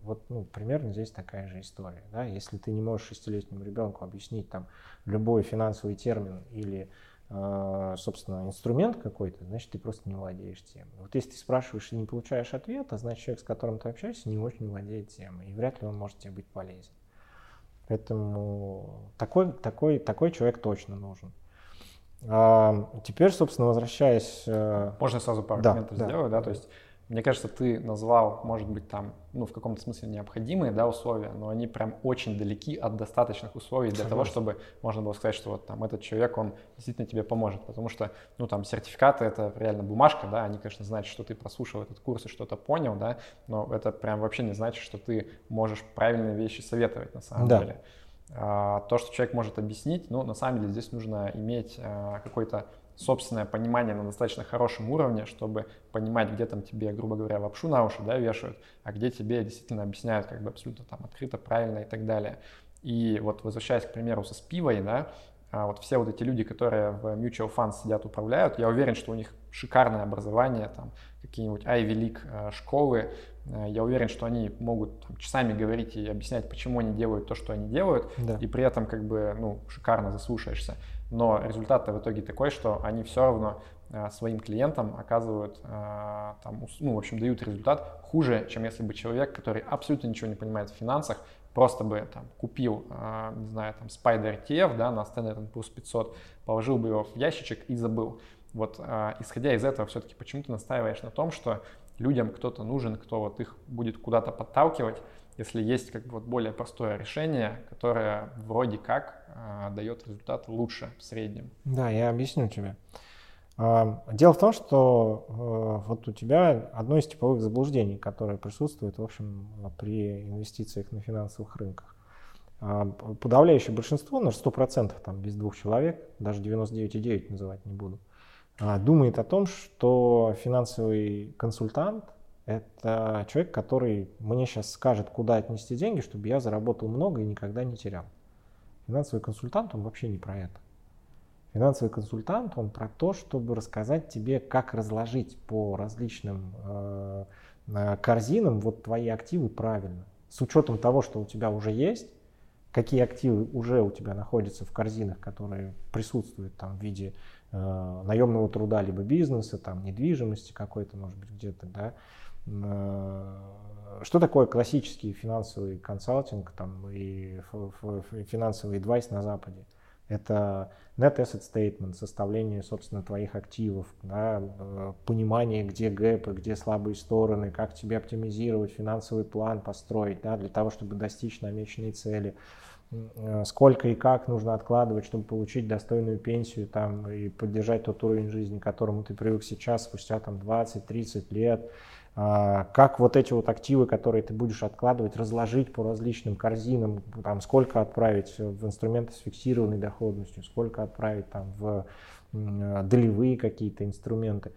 Вот ну, примерно здесь такая же история. Да? Если ты не можешь шестилетнему ребенку объяснить там, любой финансовый термин или, э, собственно, инструмент какой-то, значит, ты просто не владеешь темой. Вот если ты спрашиваешь и не получаешь ответа, значит, человек, с которым ты общаешься, не очень владеет темой, и вряд ли он может тебе быть полезен. Поэтому такой, такой, такой человек точно нужен. А, теперь, собственно, возвращаясь... Э, Можно сразу пару да, комментов да. сделаю, да, то есть мне кажется, ты назвал, может быть, там, ну, в каком-то смысле необходимые, да, условия, но они прям очень далеки от достаточных условий для того, чтобы можно было сказать, что вот там этот человек, он действительно тебе поможет, потому что, ну, там, сертификаты — это реально бумажка, да, они, конечно, значат, что ты прослушал этот курс и что-то понял, да, но это прям вообще не значит, что ты можешь правильные вещи советовать на самом да. деле. А, то, что человек может объяснить, ну, на самом деле здесь нужно иметь а, какой-то собственное понимание на достаточно хорошем уровне, чтобы понимать, где там тебе, грубо говоря, лапшу на уши да, вешают, а где тебе действительно объясняют как бы абсолютно там открыто, правильно и так далее. И вот возвращаясь, к примеру, со спивой, да, а вот все вот эти люди, которые в mutual funds сидят, управляют, я уверен, что у них шикарное образование, там какие-нибудь Ivy League э, школы, э, я уверен, что они могут там, часами говорить и объяснять, почему они делают то, что они делают, да. и при этом как бы ну, шикарно заслушаешься но результат в итоге такой, что они все равно а, своим клиентам оказывают, а, там, ну, в общем, дают результат хуже, чем если бы человек, который абсолютно ничего не понимает в финансах, просто бы там купил, а, не знаю, там Spider ETF, да, на Standard Poor's 500, положил бы его в ящичек и забыл. Вот исходя из этого, все-таки почему ты настаиваешь на том, что людям кто-то нужен, кто вот их будет куда-то подталкивать, если есть как бы вот более простое решение, которое вроде как э, дает результат лучше в среднем. Да, я объясню тебе. А, дело в том, что э, вот у тебя одно из типовых заблуждений, которое присутствует, в общем, при инвестициях на финансовых рынках. А, подавляющее большинство, на 100%, там, без двух человек, даже 99,9 называть не буду, а, думает о том, что финансовый консультант это человек, который мне сейчас скажет, куда отнести деньги, чтобы я заработал много и никогда не терял. Финансовый консультант, он вообще не про это. Финансовый консультант, он про то, чтобы рассказать тебе, как разложить по различным э, корзинам вот твои активы правильно. С учетом того, что у тебя уже есть, какие активы уже у тебя находятся в корзинах, которые присутствуют там в виде э, наемного труда, либо бизнеса, там недвижимости какой-то, может быть, где-то, да, что такое классический финансовый консалтинг там, и финансовый адвайс на Западе? Это net asset statement, составление, собственно, твоих активов, да, э, понимание, где гэпы, где слабые стороны, как тебе оптимизировать, финансовый план построить да, для того, чтобы достичь намеченной цели, э, сколько и как нужно откладывать, чтобы получить достойную пенсию там, и поддержать тот уровень жизни, к которому ты привык сейчас, спустя там, 20-30 лет, как вот эти вот активы, которые ты будешь откладывать, разложить по различным корзинам, там, сколько отправить в инструменты с фиксированной доходностью, сколько отправить там, в долевые какие-то инструменты.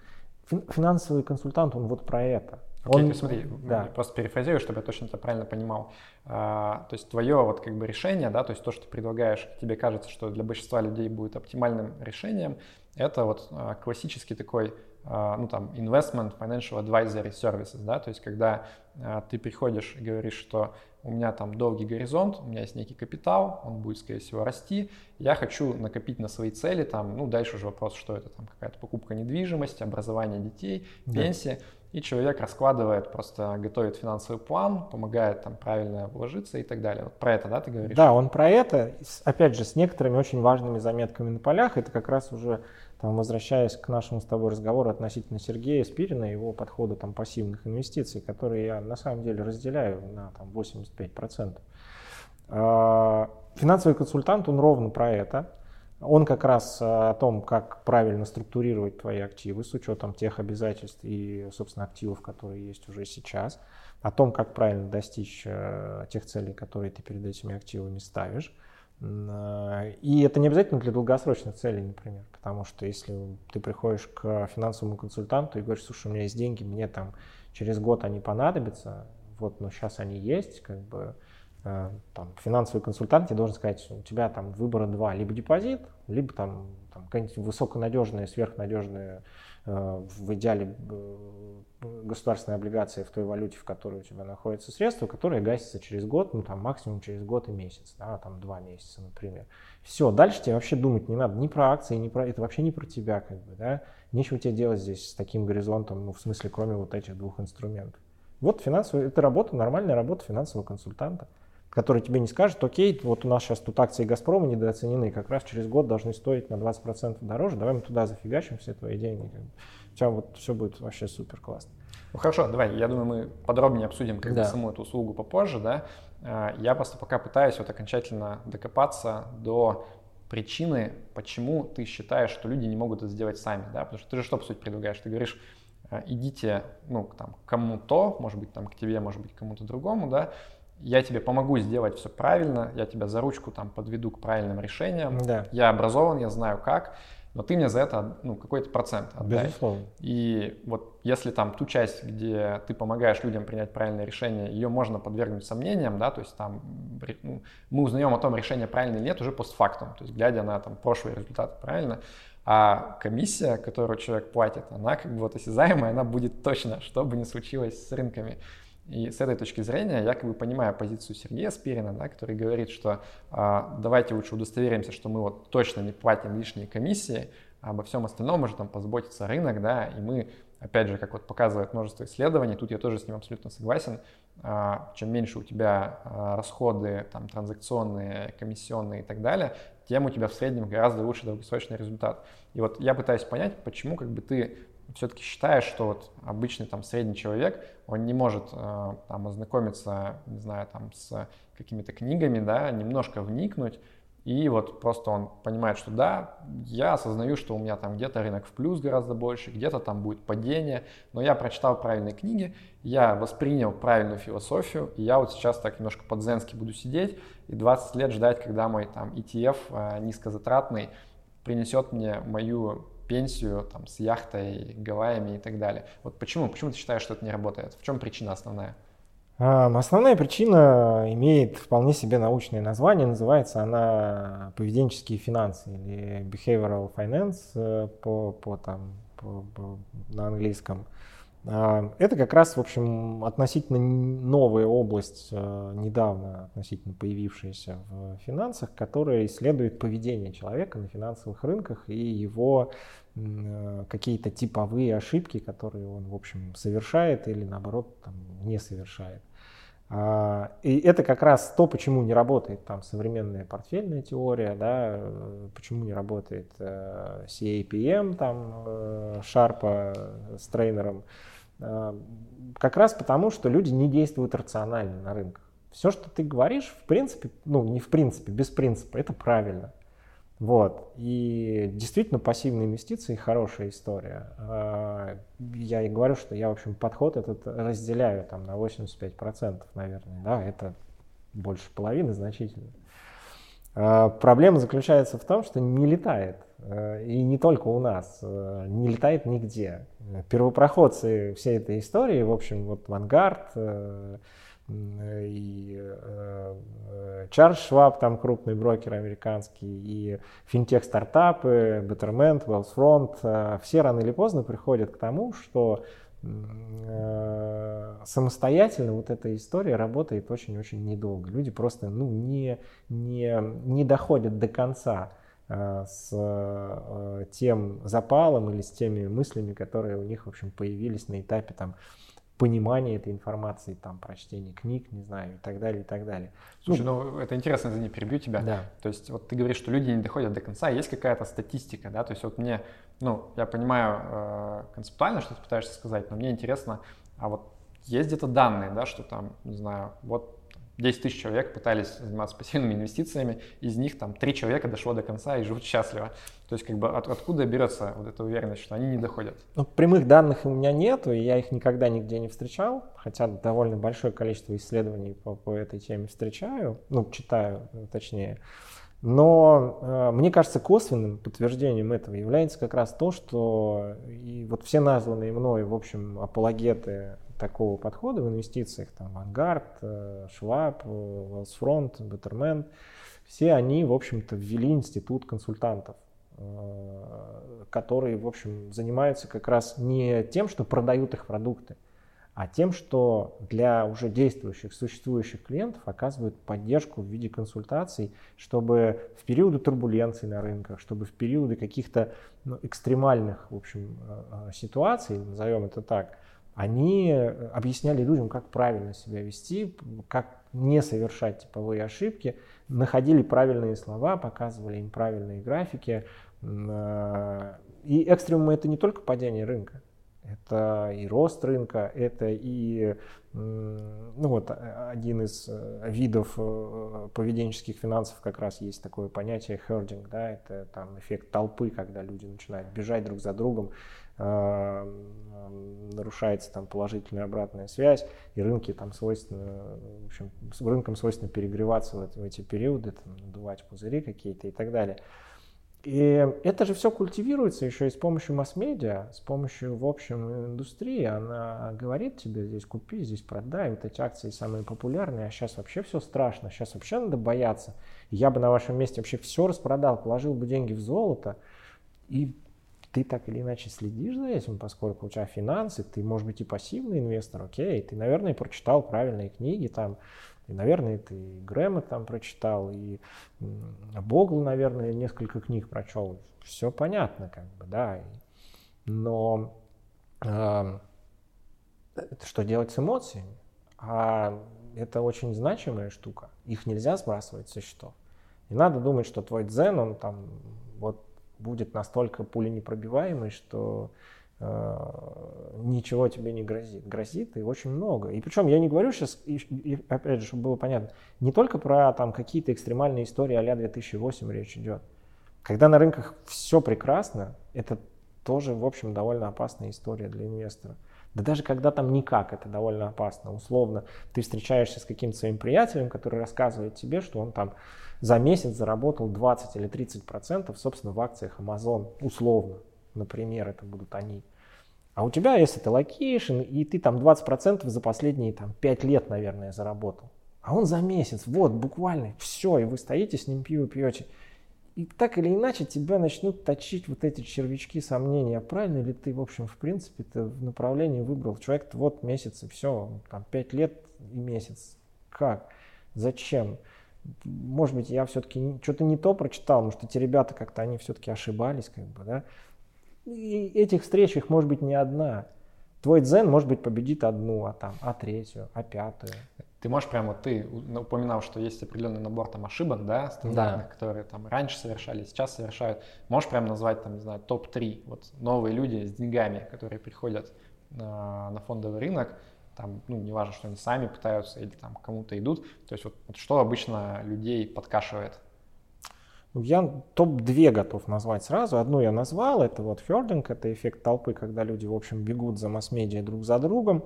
Финансовый консультант, он вот про это. Окей, он, смотри, да. просто перефразирую, чтобы я точно это правильно понимал. А, то есть твое вот как бы решение, да, то есть то, что ты предлагаешь, тебе кажется, что для большинства людей будет оптимальным решением, это вот а, классический такой а, ну там investment financial advisory services, да, то есть когда а, ты приходишь и говоришь, что у меня там долгий горизонт, у меня есть некий капитал, он будет, скорее всего, расти, я хочу накопить на свои цели, там, ну, дальше уже вопрос, что это, там, какая-то покупка недвижимости, образование детей, пенсия, да. и человек раскладывает, просто готовит финансовый план, помогает там правильно вложиться и так далее. Вот про это, да, ты говоришь? Да, он про это, опять же, с некоторыми очень важными заметками на полях, это как раз уже там, возвращаясь к нашему с тобой разговору относительно Сергея Спирина и его подхода там, пассивных инвестиций, которые я на самом деле разделяю на там, 85%. А, финансовый консультант, он ровно про это. Он как раз о том, как правильно структурировать твои активы с учетом тех обязательств и, собственно, активов, которые есть уже сейчас, о том, как правильно достичь э, тех целей, которые ты перед этими активами ставишь. И это не обязательно для долгосрочных целей, например, потому что если ты приходишь к финансовому консультанту и говоришь, слушай, у меня есть деньги, мне там через год они понадобятся, вот, но сейчас они есть, как бы, э, там, финансовый консультант тебе должен сказать, у тебя там выбора два, либо депозит, либо там, там какая-нибудь высоконадежная, сверхнадежная Э, в идеале э, государственные облигации в той валюте, в которой у тебя находятся средства, которые гасятся через год, ну там максимум через год и месяц, да, там два месяца, например. Все, дальше тебе вообще думать не надо ни про акции, ни про это вообще не про тебя, как бы, да. Нечего тебе делать здесь с таким горизонтом, ну в смысле, кроме вот этих двух инструментов. Вот финансовая, это работа, нормальная работа финансового консультанта. который тебе не скажет, окей, вот у нас сейчас тут акции Газпрома недооценены, как раз через год должны стоить на 20% дороже, давай мы туда зафигачим все твои деньги. У тебя вот все будет вообще супер классно. Ну хорошо, давай, я думаю, мы подробнее обсудим как да. бы саму эту услугу попозже, да. А, я просто пока пытаюсь вот окончательно докопаться до причины, почему ты считаешь, что люди не могут это сделать сами, да, потому что ты же что, по сути, предлагаешь? Ты говоришь, а, идите, ну, там, кому-то, может быть, там, к тебе, может быть, кому-то другому, да, я тебе помогу сделать все правильно, я тебя за ручку там подведу к правильным решениям, да. я образован, я знаю как, но ты мне за это ну, какой-то процент отдай. Безусловно. И вот если там ту часть, где ты помогаешь людям принять правильное решение, ее можно подвергнуть сомнениям, да, то есть там ну, мы узнаем о том, решение правильное или нет уже постфактум, то есть глядя на там прошлые результаты, правильно? А комиссия, которую человек платит, она как бы вот осязаемая, она будет точно, что бы ни случилось с рынками. И с этой точки зрения я как бы понимаю позицию Сергея Спирина, да, который говорит, что а, давайте лучше удостоверимся, что мы вот точно не платим лишние комиссии, а обо всем остальном может там позаботиться рынок, да, и мы, опять же, как вот показывает множество исследований, тут я тоже с ним абсолютно согласен, а, чем меньше у тебя а, расходы там транзакционные, комиссионные и так далее, тем у тебя в среднем гораздо лучше долгосрочный результат. И вот я пытаюсь понять, почему как бы ты все-таки считаешь, что вот обычный там средний человек, он не может э, там ознакомиться, не знаю, там с какими-то книгами, да, немножко вникнуть, и вот просто он понимает, что да, я осознаю, что у меня там где-то рынок в плюс гораздо больше, где-то там будет падение, но я прочитал правильные книги, я воспринял правильную философию, и я вот сейчас так немножко по-дзенски буду сидеть и 20 лет ждать, когда мой там ETF э, низкозатратный принесет мне мою пенсию там, с яхтой, Гавайями и так далее. Вот почему? Почему ты считаешь, что это не работает? В чем причина основная? А, основная причина имеет вполне себе научное название, называется она поведенческие финансы или behavioral finance э, по, по, там, по, по, на английском. А, это как раз, в общем, относительно новая область, э, недавно относительно появившаяся в финансах, которая исследует поведение человека на финансовых рынках и его э, какие-то типовые ошибки, которые он, в общем, совершает или, наоборот, там, не совершает. А, и это как раз то, почему не работает там современная портфельная теория, да, почему не работает э, CAPM, там, Шарпа с трейнером, Э, как раз потому, что люди не действуют рационально на рынках. Все, что ты говоришь, в принципе, ну не в принципе, без принципа, это правильно. Вот. И действительно пассивные инвестиции хорошая история. Э, я и говорю, что я, в общем, подход этот разделяю там на 85%, наверное. Да, это больше половины значительно. Э, проблема заключается в том, что не летает. И не только у нас. Не летает нигде первопроходцы всей этой истории, в общем, вот Vanguard э, и э, э, Чарльз Шваб, там крупный брокер американский, и финтех-стартапы, Betterment, Wealthfront, все рано или поздно приходят к тому, что самостоятельно вот эта история работает очень-очень недолго. Люди просто ну, не, не, не доходят до конца Э, с э, тем запалом или с теми мыслями, которые у них, в общем, появились на этапе там понимания этой информации, там, прочтения книг, не знаю, и так далее, и так далее. Слушай, ну, ну это интересно, извини, перебью тебя. Да. То есть вот ты говоришь, что люди не доходят до конца, есть какая-то статистика, да, то есть вот мне, ну, я понимаю э, концептуально, что ты пытаешься сказать, но мне интересно, а вот есть где-то данные, да, что там, не знаю, вот 10 тысяч человек пытались заниматься пассивными инвестициями, из них там 3 человека дошло до конца и живут счастливо. То есть как бы от, откуда берется вот эта уверенность, что они не доходят? Ну, прямых данных у меня нету, и я их никогда нигде не встречал, хотя довольно большое количество исследований по, по этой теме встречаю, ну, читаю точнее. Но э, мне кажется, косвенным подтверждением этого является как раз то, что и вот все названные мной, в общем, апологеты такого подхода в инвестициях, там, Vanguard, э, Schwab, э, Wellsfront, Betterment, все они, в общем-то, ввели институт консультантов, э, которые, в общем, занимаются как раз не тем, что продают их продукты, а тем, что для уже действующих, существующих клиентов оказывают поддержку в виде консультаций, чтобы в периоды турбуленций на рынках, чтобы в периоды каких-то ну, экстремальных в общем, ситуаций, назовем это так, они э, объясняли людям, как правильно себя вести, как не совершать типовые ошибки, находили правильные слова, показывали им правильные графики. А, и экстремумы это не только падение рынка, это и рост рынка, это и ну вот один из э, видов э, поведенческих финансов как раз есть такое понятие herding, да, это там эффект толпы, когда люди начинают бежать друг за другом, нарушается там положительная обратная связь, и рынки там свойственно, в общем, с рынкам свойственно перегреваться в, в эти периоды, там, надувать пузыри какие-то и так далее. И это же все культивируется еще и с помощью масс-медиа, с помощью, в общем, индустрии. Она говорит тебе, здесь купи, здесь продай, вот эти акции самые популярные, а сейчас вообще все страшно, сейчас вообще надо бояться. Я бы на вашем месте вообще все распродал, положил бы деньги в золото, и ты так или иначе следишь за этим, поскольку у тебя финансы, ты, может быть, и пассивный инвестор, окей, ты, наверное, прочитал правильные книги там, и, наверное, ты и Грэма там прочитал, и Богл, наверное, несколько книг прочел. Все понятно, как бы, да. Но э, что делать с эмоциями? А это очень значимая штука. Их нельзя сбрасывать со счетов. Не надо думать, что твой дзен, он там вот будет настолько пуленепробиваемый, что Э, ничего тебе не грозит. Грозит и очень много. И причем я не говорю сейчас, и, и, опять же, чтобы было понятно, не только про там какие-то экстремальные истории а 2008 речь идет. Когда на рынках все прекрасно, это тоже, в общем, довольно опасная история для инвестора. Да даже когда там никак, это довольно опасно. Условно, ты встречаешься с каким-то своим приятелем, который рассказывает тебе, что он там за месяц заработал 20 или 30 процентов, собственно, в акциях Amazon, условно например, это будут они. А у тебя, если ты allocation, и ты там 20% за последние там, 5 лет, наверное, заработал. А он за месяц, вот, буквально, все, и вы стоите с ним пиво пьете. И так или иначе тебя начнут точить вот эти червячки сомнения, правильно ли ты, в общем, в принципе, ты в направлении выбрал. Человек вот месяц и все, там 5 лет и месяц. Как? Зачем? Может быть, я все-таки что-то не то прочитал, может, эти ребята как-то, они все-таки ошибались, как бы, да. И этих встреч их может быть не одна. Твой дзен, может быть, победит одну, а там, а третью, а пятую. Ты можешь прямо, ты упоминал, что есть определенный набор там ошибок, да, стандартных, да. которые там раньше совершали, сейчас совершают. Можешь прямо назвать там, не знаю, топ-3, вот новые люди с деньгами, которые приходят на, на фондовый рынок, там, ну, неважно, что они сами пытаются или там кому-то идут. То есть вот, вот что обычно людей подкашивает? Ну, я топ-2 готов назвать сразу. Одну я назвал, это вот хердинг, это эффект толпы, когда люди, в общем, бегут за масс-медиа друг за другом,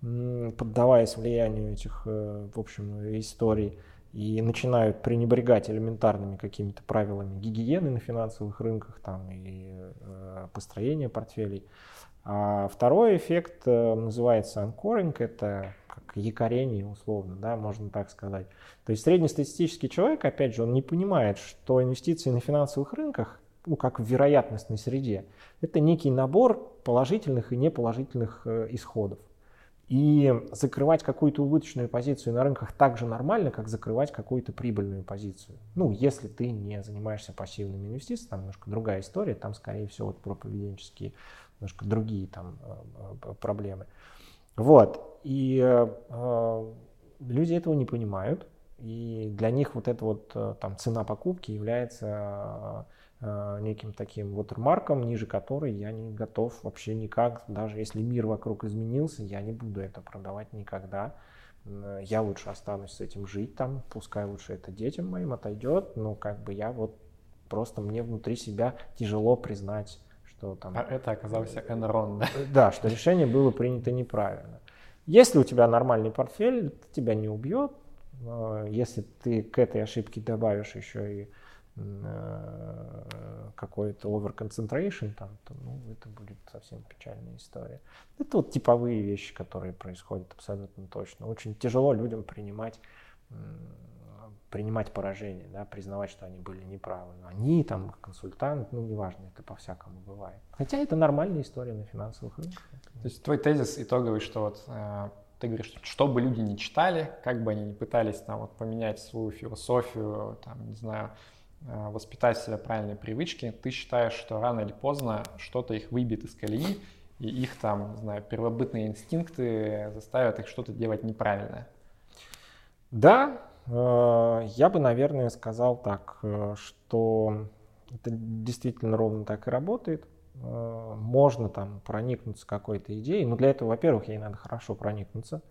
поддаваясь влиянию этих, э, в общем, историй и начинают пренебрегать элементарными какими-то правилами гигиены на финансовых рынках там, и э, построения портфелей. А второй эффект э, называется анкоринг, это как якорение условно, да, можно так сказать. То есть среднестатистический человек, опять же, он не понимает, что инвестиции на финансовых рынках, ну, как в вероятностной среде, это некий набор положительных и неположительных исходов. И закрывать какую-то убыточную позицию на рынках так же нормально, как закрывать какую-то прибыльную позицию. Ну, если ты не занимаешься пассивными инвестициями, там немножко другая история, там, скорее всего, вот про поведенческие немножко другие там э, проблемы. Вот. И э, люди этого не понимают. И для них вот эта вот э, там цена покупки является э, неким таким watermarkом, ниже которой я не готов вообще никак, даже если мир вокруг изменился, я не буду это продавать никогда. Я лучше останусь с этим жить там, пускай лучше это детям моим отойдет, но как бы я вот просто мне внутри себя тяжело признать что там... А это оказался Enron, да? Да, что решение было принято неправильно. Если у тебя нормальный портфель, это тебя не убьет. Если ты к этой ошибке добавишь еще и э, какой-то overconcentration, там, то ну, это будет совсем печальная история. Это вот типовые вещи, которые происходят абсолютно точно. Очень тяжело людям принимать принимать поражение, да, признавать, что они были неправы. Они там, консультант, ну, неважно, это по-всякому бывает. Хотя это нормальная история на финансовых рынках. То есть твой тезис итоговый, что вот э, ты говоришь, что, что бы люди не читали, как бы они ни пытались там вот поменять свою философию, там, не знаю, э, воспитать себя правильные привычки, ты считаешь, что рано или поздно что-то их выбьет из колеи, и их там, не знаю, первобытные инстинкты заставят их что-то делать неправильное. Да, э, я бы, наверное, сказал так, э, что это действительно ровно так и работает. Можно там проникнуться какой-то идеей, но для этого, во-первых, ей надо хорошо проникнуться.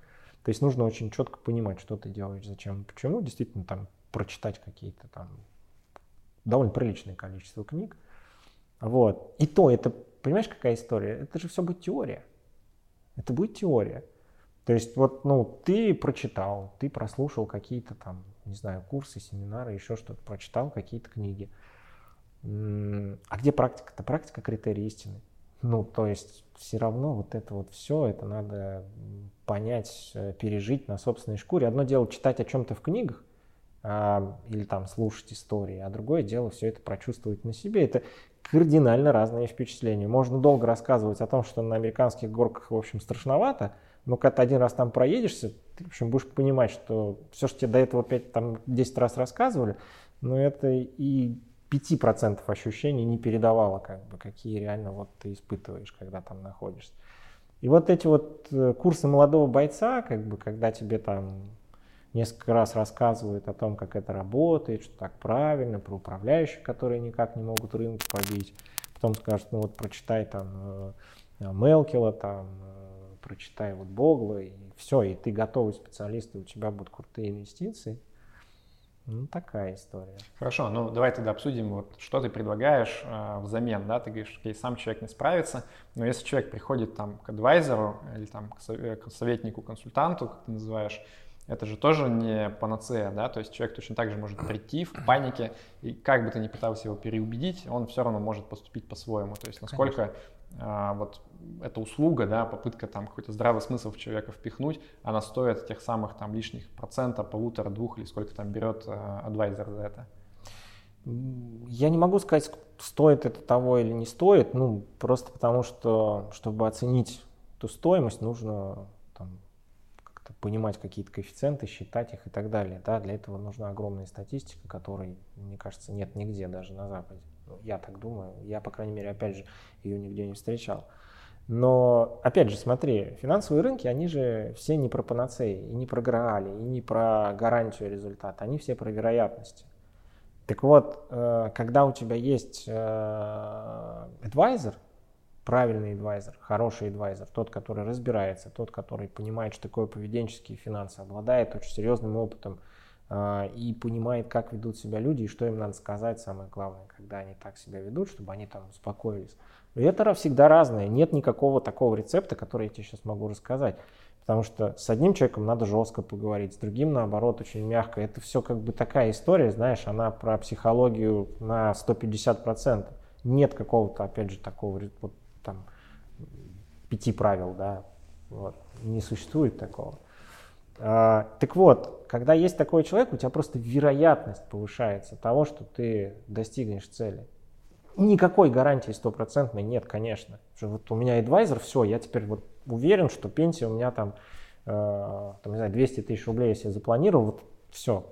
То есть нужно очень четко понимать, что ты делаешь, зачем, почему. Действительно, там прочитать какие-то там довольно приличное количество книг. Вот. И то, это, понимаешь, какая история? Это же все будет теория. Это будет теория. То есть вот, ну, ты прочитал, ты прослушал какие-то там, не знаю, курсы, семинары, еще что-то, прочитал какие-то книги. А где практика? Это практика критерий истины. Ну, то есть все равно вот это вот все, это надо понять, э, пережить на собственной шкуре. Одно дело читать о чем-то в книгах, или там слушать истории, а другое дело все это прочувствовать на себе. Это кардинально разные впечатления. Можно долго рассказывать о том, что на американских горках, в общем, страшновато, но когда ты один раз там проедешься, ты, в общем, будешь понимать, что все, что тебе до этого 5, там, 10 раз рассказывали, но это и 5% ощущений не передавало, как бы, какие реально вот ты испытываешь, когда там находишься. И вот эти вот э, курсы молодого бойца, как бы, когда тебе там несколько раз рассказывают о том, как это работает, что так правильно, про управляющих, которые никак не могут рынки побить. Потом скажут, ну вот прочитай там э, Мелкила, там, э, прочитай вот Богла, и все, и ты готовый специалист, и у тебя будут крутые инвестиции. Ну, такая история. Хорошо, ну давай тогда обсудим, вот, что ты предлагаешь э, взамен, да, ты говоришь, окей, сам человек не справится, но если человек приходит там к адвайзеру или там к советнику, консультанту, как ты называешь, это же тоже не панацея, да, то есть человек точно так же может прийти в панике, и как бы ты ни пытался его переубедить, он все равно может поступить по-своему, то есть насколько а, вот эта услуга, да, попытка там какой-то здравый смысл в человека впихнуть, она стоит тех самых там лишних процента, полутора, двух или сколько там берет а, адвайзер за это? Я не могу сказать, стоит это того или не стоит, ну, просто потому что, чтобы оценить эту стоимость, нужно понимать какие-то коэффициенты, считать их и так далее. Да, для этого нужна огромная статистика, которой, мне кажется, нет нигде, даже на Западе. Ну, я так думаю. Я, по крайней мере, опять же, ее нигде не встречал. Но, опять же, смотри, финансовые рынки, они же все не про панацеи, и не про граали, и не про гарантию результата, они все про вероятности. Так вот, э, когда у тебя есть адвайзер, правильный адвайзер, хороший адвайзер, тот, который разбирается, тот, который понимает, что такое поведенческие финансы, обладает очень серьезным опытом э, и понимает, как ведут себя люди и что им надо сказать, самое главное, когда они так себя ведут, чтобы они там успокоились. И это всегда разное, нет никакого такого рецепта, который я тебе сейчас могу рассказать. Потому что с одним человеком надо жестко поговорить, с другим, наоборот, очень мягко. Это все как бы такая история, знаешь, она про психологию на 150%. Нет какого-то, опять же, такого вот, там, пяти правил, да, вот. не существует такого. А, так вот, когда есть такой человек, у тебя просто вероятность повышается того, что ты достигнешь цели. Никакой гарантии стопроцентной нет, конечно. Что вот у меня адвайзер, все, я теперь вот уверен, что пенсия у меня там, э, там не знаю, 200 тысяч рублей, если я запланировал, вот все,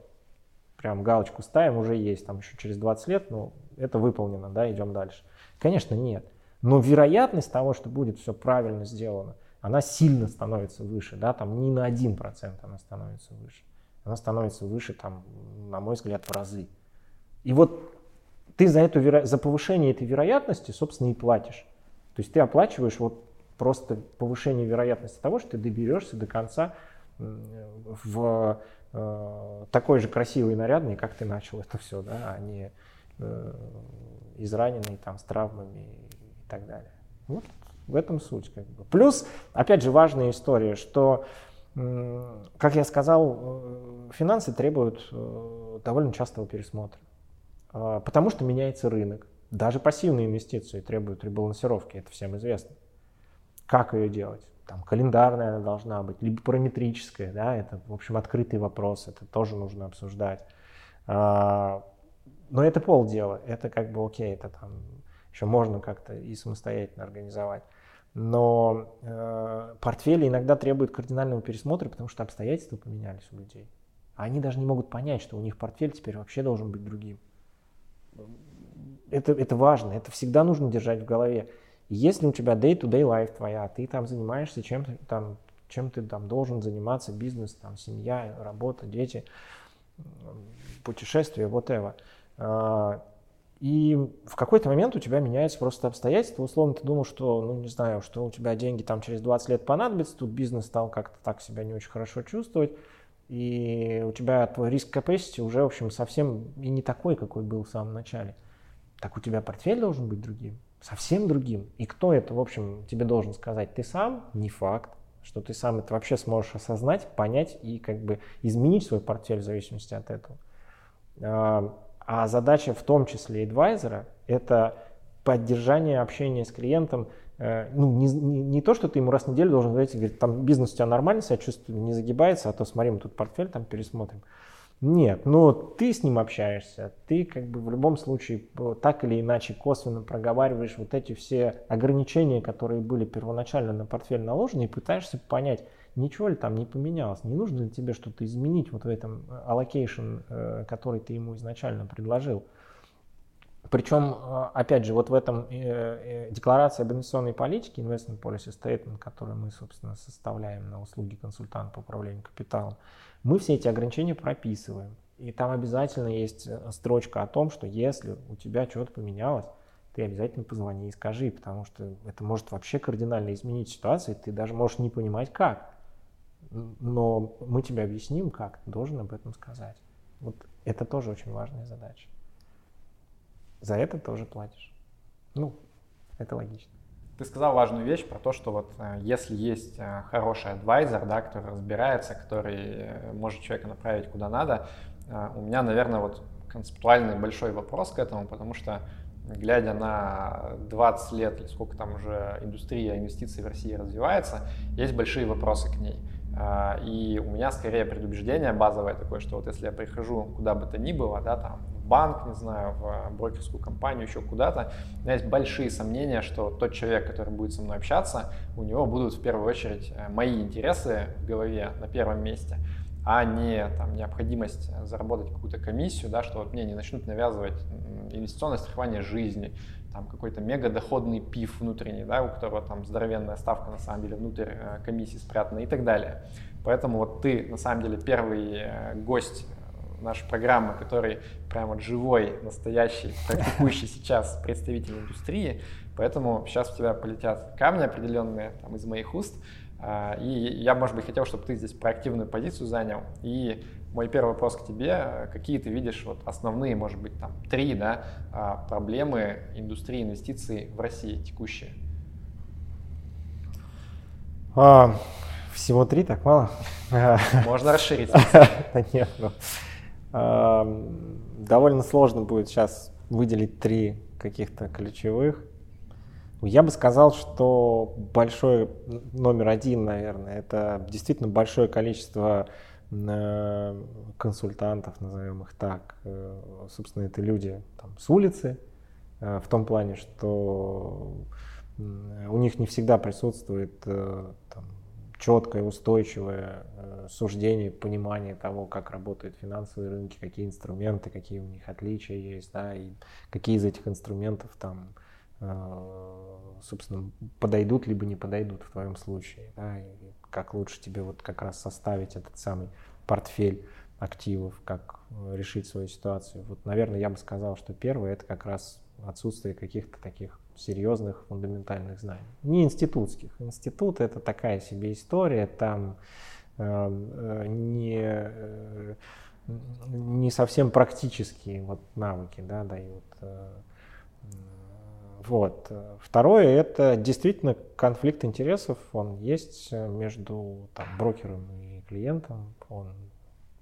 прям галочку ставим, уже есть, там еще через 20 лет, ну, это выполнено, да, идем дальше. Конечно, нет. Но вероятность того, что будет все правильно сделано, она сильно становится выше, да, там не на 1% она становится выше. Она становится выше, там, на мой взгляд, в разы. И вот ты за, эту, за повышение этой вероятности, собственно, и платишь. То есть ты оплачиваешь вот просто повышение вероятности того, что ты доберешься до конца в э, такой же красивый и нарядный, как ты начал это все, да, а не э, израненный там с травмами и так далее. Вот в этом суть. Как бы. Плюс, опять же, важная история, что, как я сказал, э, финансы требуют э, довольно частого пересмотра, а, потому что меняется рынок. Даже пассивные инвестиции требуют ребалансировки, это всем известно. Как ее делать? Там календарная она должна быть, либо параметрическая, да, это, в общем, открытый вопрос, это тоже нужно обсуждать. А, но это полдела, это как бы окей, это там еще можно как-то и самостоятельно организовать. Но э, портфели иногда требуют кардинального пересмотра, потому что обстоятельства поменялись у людей. А они даже не могут понять, что у них портфель теперь вообще должен быть другим. Это, это важно, это всегда нужно держать в голове. Если у тебя day-to-day life твоя, ты там занимаешься чем-то, там, чем ты там должен заниматься, бизнес, там, семья, работа, дети, путешествия, whatever. А, и в какой-то момент у тебя меняется просто обстоятельства. Условно, ты думал, что, ну, не знаю, что у тебя деньги там через 20 лет понадобятся, тут бизнес стал как-то так себя не очень хорошо чувствовать, и у тебя твой риск capacity уже, в общем, совсем и не такой, какой был в самом начале. Так у тебя портфель должен быть другим, совсем другим. И кто это, в общем, тебе должен сказать? Ты сам? Не факт что ты сам это вообще сможешь осознать, понять и как бы изменить свой портфель в зависимости от этого. А, задача в том числе адвайзера – это поддержание общения с клиентом. Э, ну, не, не, не то, что ты ему раз в неделю должен говорить, говорить, там бизнес у тебя нормально себя чувствует, не загибается, а то смотри, мы тут портфель там пересмотрим. Нет, но ты с ним общаешься, ты как бы в любом случае так или иначе косвенно проговариваешь вот эти все ограничения, которые были первоначально на портфель наложены, и пытаешься понять, ничего ли там не поменялось, не нужно ли тебе что-то изменить вот в этом э, allocation, э, который ты ему изначально предложил. Причем, э, опять же, вот в этом декларации об инвестиционной политике, Investment Policy Statement, который мы, собственно, составляем на услуги консультанта по управлению капиталом, мы все эти ограничения прописываем. И там обязательно есть строчка о том, что если у тебя что-то поменялось, ты обязательно позвони и скажи, потому что это может вообще кардинально изменить ситуацию, и ты даже можешь не понимать как но мы тебе объясним, как ты должен об этом сказать. Вот это тоже очень важная задача. За это тоже платишь. Ну, это логично. Ты сказал важную вещь про то, что вот э, если есть э, хороший адвайзер, да, который разбирается, который э, может человека направить куда надо, у меня, наверное, вот концептуальный большой вопрос к этому, потому что глядя на 20 лет сколько там уже индустрия инвестиций в России развивается, есть большие вопросы к ней. А, и у меня скорее предубеждение базовое такое, что вот если я прихожу куда бы то ни было, да, там, в банк, не знаю, в брокерскую компанию, еще куда-то, у меня есть большие сомнения, что тот человек, который будет со мной общаться, у него будут в первую очередь э, мои интересы в голове на первом месте, а не там, необходимость заработать какую-то комиссию, да, что вот мне не начнут навязывать инвестиционное страхование жизни, там какой-то мега доходный пив внутренний, да, у которого там здоровенная ставка на самом деле внутрь э, комиссии спрятана и так далее. Поэтому вот ты на самом деле первый э, гость нашей программы, который прям вот живой, настоящий, практикующий сейчас представитель индустрии. Поэтому сейчас у тебя полетят камни определенные там, из моих уст. А, и я, может быть, хотел, чтобы ты здесь проактивную позицию занял и мой первый вопрос к тебе. Какие ты видишь вот основные, может быть, там три да, а, проблемы индустрии инвестиций в России текущие? А, всего три, так мало? Можно расширить. Да нет, ну, а, довольно сложно будет сейчас выделить три каких-то ключевых. Я бы сказал, что большой номер один, наверное, это действительно большое количество консультантов, назовем их так. Э, собственно, это люди там, с улицы, э, в том плане, что у них не всегда присутствует э, там, четкое, устойчивое суждение, понимание того, как работают финансовые рынки, какие инструменты, какие у них отличия есть, да, и какие из этих инструментов там, собственно, подойдут либо не подойдут в твоем случае, да, как лучше тебе вот как раз составить этот самый портфель активов, как э, решить свою ситуацию. Вот, наверное, я бы сказал, что первое это как раз отсутствие каких-то таких серьезных фундаментальных знаний. Не институтских. Институт это такая себе история, там эм, э, не, э, не совсем практические вот навыки да, дают. Э, вот. Второе – это действительно конфликт интересов, он есть между там, брокером и клиентом, он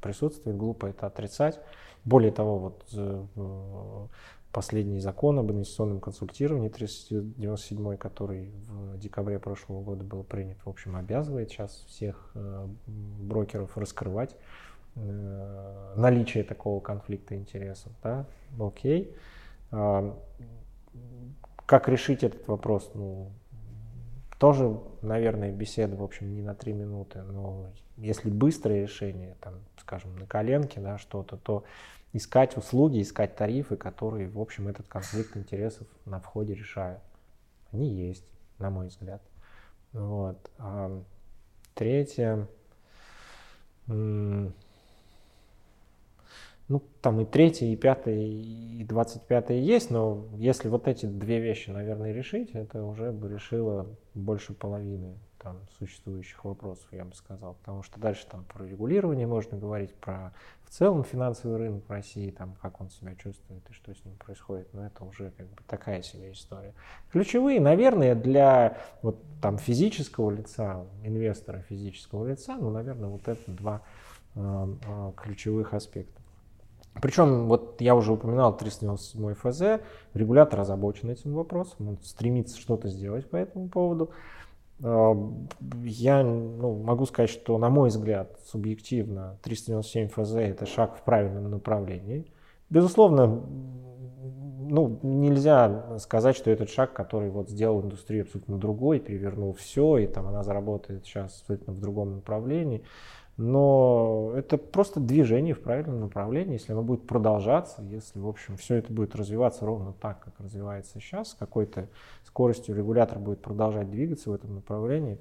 присутствует, глупо это отрицать. Более того, вот э, последний закон об инвестиционном консультировании 397, который в декабре прошлого года был принят, в общем, обязывает сейчас всех э, брокеров раскрывать э, наличие такого конфликта интересов. Да? Окей. А, как решить этот вопрос? Ну, тоже, наверное, беседа, в общем, не на три минуты, но если быстрое решение, там, скажем, на коленке, да, что-то, то искать услуги, искать тарифы, которые, в общем, этот конфликт интересов на входе решают. Они есть, на мой взгляд. Вот. Третье. Ну, там и третье, и пятое, и двадцать пятое есть, но если вот эти две вещи, наверное, решить, это уже бы решило больше половины там, существующих вопросов, я бы сказал. Потому что дальше там про регулирование можно говорить, про в целом финансовый рынок в России, там, как он себя чувствует и что с ним происходит. Но это уже как бы такая себе история. Ключевые, наверное, для вот там физического лица, инвестора физического лица, ну, наверное, вот это два э, э, ключевых аспекта. Причем, вот я уже упоминал 397 ФЗ, регулятор озабочен этим вопросом, он стремится что-то сделать по этому поводу. А, я ну, могу сказать, что, на мой взгляд, субъективно 397 ФЗ – это шаг в правильном направлении. Безусловно, ну, нельзя сказать, что этот шаг, который вот сделал индустрию абсолютно другой, перевернул все, и там она заработает сейчас абсолютно в другом направлении. Но это просто движение в правильном направлении, если оно будет продолжаться, если, в общем, все это будет развиваться ровно так, как развивается сейчас, с какой-то скоростью регулятор будет продолжать двигаться в этом направлении,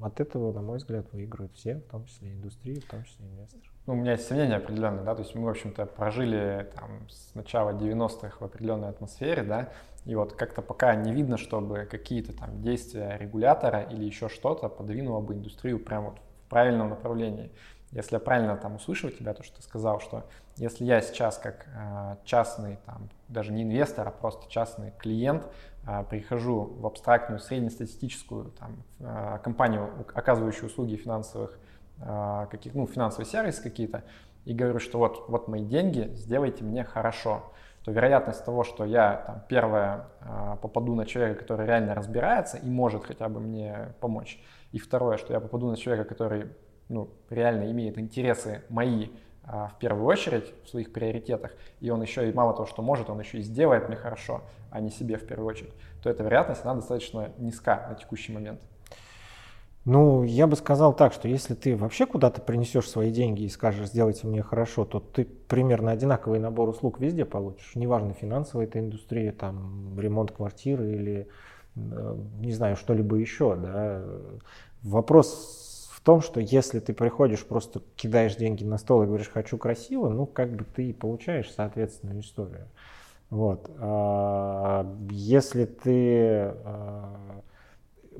от этого, на мой взгляд, выиграют все, в том числе индустрия, в том числе инвесторы. Ну, у меня есть сомнения определенные, да, то есть мы, в общем-то, прожили там с начала 90-х в определенной атмосфере, да, и вот как-то пока не видно, чтобы какие-то там действия регулятора или еще что-то подвинуло бы индустрию прямо вот правильном направлении. Если я правильно там услышал тебя, то, что ты сказал, что если я сейчас как э, частный, там, даже не инвестор, а просто частный клиент, э, прихожу в абстрактную среднестатистическую там, э, компанию, оказывающую услуги финансовых, э, каких, ну, финансовый сервис какие-то, и говорю, что вот, вот мои деньги, сделайте мне хорошо, то вероятность того, что я там, первое э, попаду на человека, который реально разбирается и может хотя бы мне помочь, и второе, что я попаду на человека, который ну, реально имеет интересы мои а, в первую очередь в своих приоритетах, и он еще и мало того, что может, он еще и сделает мне хорошо, а не себе в первую очередь, то эта вероятность, она достаточно низка на текущий момент. Ну, я бы сказал так, что если ты вообще куда-то принесешь свои деньги и скажешь, сделайте мне хорошо, то ты примерно одинаковый набор услуг везде получишь. Неважно, финансовая это индустрия, там, ремонт квартиры или не знаю, что-либо еще. Да. Вопрос в том, что если ты приходишь, просто кидаешь деньги на стол и говоришь «хочу красиво», ну, как бы ты и получаешь соответственную историю. Вот. А если ты а,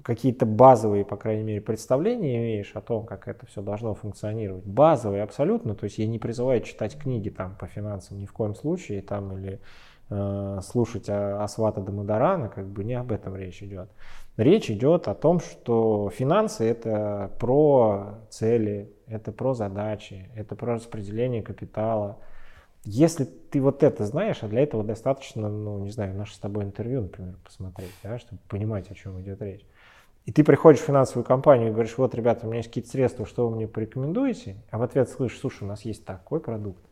какие-то базовые, по крайней мере, представления имеешь о том, как это все должно функционировать, базовые абсолютно, то есть я не призываю читать книги там по финансам ни в коем случае, там или слушать Асвата Дамадарана, как бы не об этом речь идет. Речь идет о том, что финансы это про цели, это про задачи, это про распределение капитала. Если ты вот это знаешь, а для этого достаточно, ну, не знаю, наше с тобой интервью, например, посмотреть, да, чтобы понимать, о чем идет речь. И ты приходишь в финансовую компанию и говоришь, вот, ребята, у меня есть какие-то средства, что вы мне порекомендуете? А в ответ слышишь, слушай, у нас есть такой продукт.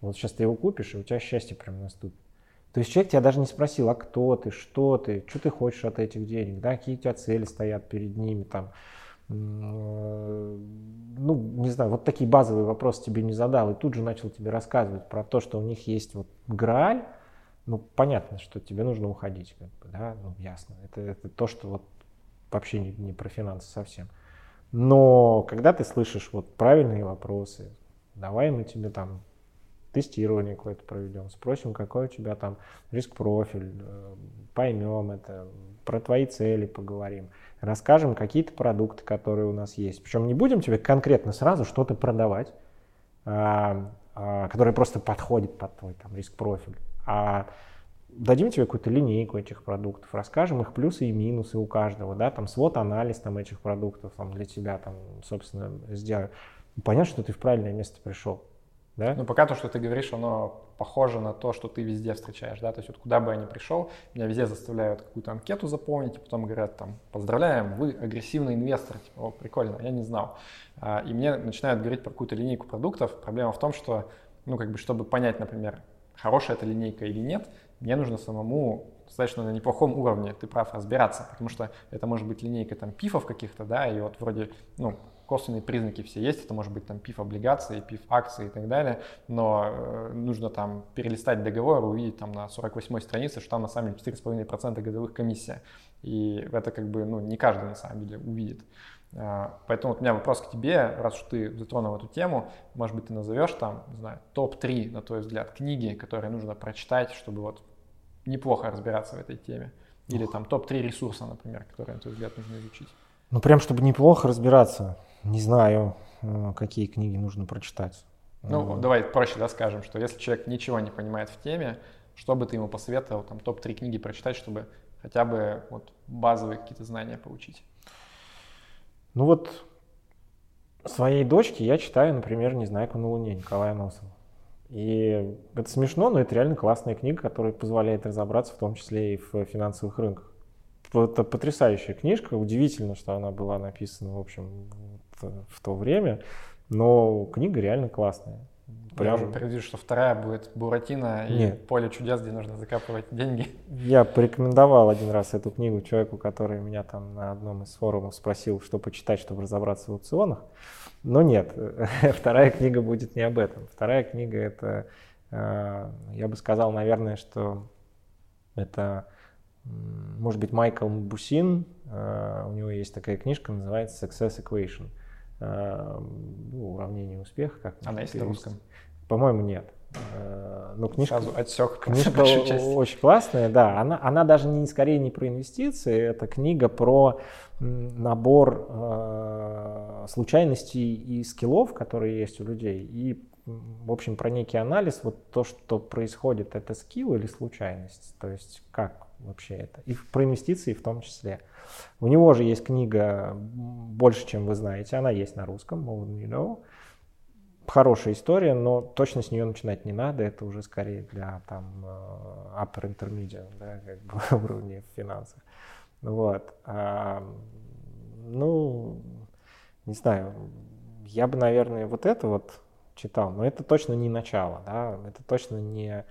Вот сейчас ты его купишь, и у тебя счастье прям наступит. То есть человек тебя даже не спросил, а кто ты, что ты, что ты хочешь от этих денег, да, какие у тебя цели стоят перед ними, там, ну, не знаю, вот такие базовые вопросы тебе не задал, и тут же начал тебе рассказывать про то, что у них есть вот грааль, ну, понятно, что тебе нужно уходить, как бы, да, ну, ясно, это, это то, что вот вообще не, не про финансы совсем. Но когда ты слышишь вот правильные вопросы, давай мы тебе там тестирование какое-то проведем, спросим, какой у тебя там риск-профиль, э, поймем это, про твои цели поговорим, расскажем какие-то продукты, которые у нас есть. Причем не будем тебе конкретно сразу что-то продавать, а, а, которое просто подходит под твой там риск-профиль, а дадим тебе какую-то линейку этих продуктов, расскажем их плюсы и минусы у каждого, да, там свод-анализ там этих продуктов там для тебя там, собственно, сделаем. Понятно, что ты в правильное место пришел. Да? Ну, пока то, что ты говоришь, оно похоже на то, что ты везде встречаешь, да, то есть вот куда бы я ни пришел, меня везде заставляют какую-то анкету заполнить, и потом говорят там, поздравляем, вы агрессивный инвестор, типа, о, прикольно, я не знал. А, и мне начинают говорить про какую-то линейку продуктов. Проблема в том, что, ну, как бы, чтобы понять, например, хорошая эта линейка или нет, мне нужно самому достаточно на неплохом уровне, ты прав, разбираться, потому что это может быть линейка там пифов каких-то, да, и вот вроде, ну, косвенные признаки все есть, это может быть там пиф облигации, пиф акции и так далее, но э, нужно там перелистать договор, увидеть там на 48 странице, что там на самом деле 4,5% годовых комиссия. И это как бы ну, не каждый на самом деле увидит. А, поэтому вот у меня вопрос к тебе, раз уж ты затронул эту тему, может быть, ты назовешь там, не знаю, топ-3, на твой взгляд, книги, которые нужно прочитать, чтобы вот неплохо разбираться в этой теме. Или там топ-3 ресурса, например, которые, на твой взгляд, нужно изучить. Ну, прям, чтобы неплохо разбираться, не знаю, э, какие книги нужно прочитать. Ну, mm. давай проще, да, скажем, что если человек ничего не понимает в теме, что бы ты ему посоветовал, там, топ-3 книги прочитать, чтобы хотя бы вот базовые какие-то знания получить? Ну вот своей дочке я читаю, например, «Незнайку на Луне» Николая Носова. И это смешно, но это реально классная книга, которая позволяет разобраться в том числе и в финансовых рынках. Это потрясающая книжка, удивительно, что она была написана, в общем, в то время, но книга реально классная. Прям... Я уже предвижу, что вторая будет Буратино и Нет. поле чудес, где нужно закапывать деньги. Я порекомендовал один раз эту книгу человеку, который меня там на одном из форумов спросил, что почитать, чтобы разобраться в аукционах. Но нет, вторая книга будет не об этом. Вторая книга это, э, я бы сказал, наверное, что это, может быть, Майкл Бусин. Э, у него есть такая книжка, называется Success Equation. Э, ну, уравнение успеха. Как Она есть на русском? По-моему, нет. Ну, книжка, Сразу отсек книжка очень классная, да. Она, она даже не скорее не про инвестиции, это книга про набор э, случайностей и скиллов, которые есть у людей, и, в общем, про некий анализ, вот то, что происходит, это скилл или случайность, то есть как вообще это, и про инвестиции в том числе. У него же есть книга «Больше, чем вы знаете», она есть на русском, More Than You Know, хорошая история, но точно с нее начинать не надо. Это уже скорее для там э, upper intermediate, да, как бы уровня в финансах. Вот. А, ну, не знаю, я бы, наверное, вот это вот читал, но это точно не начало, да, это точно не,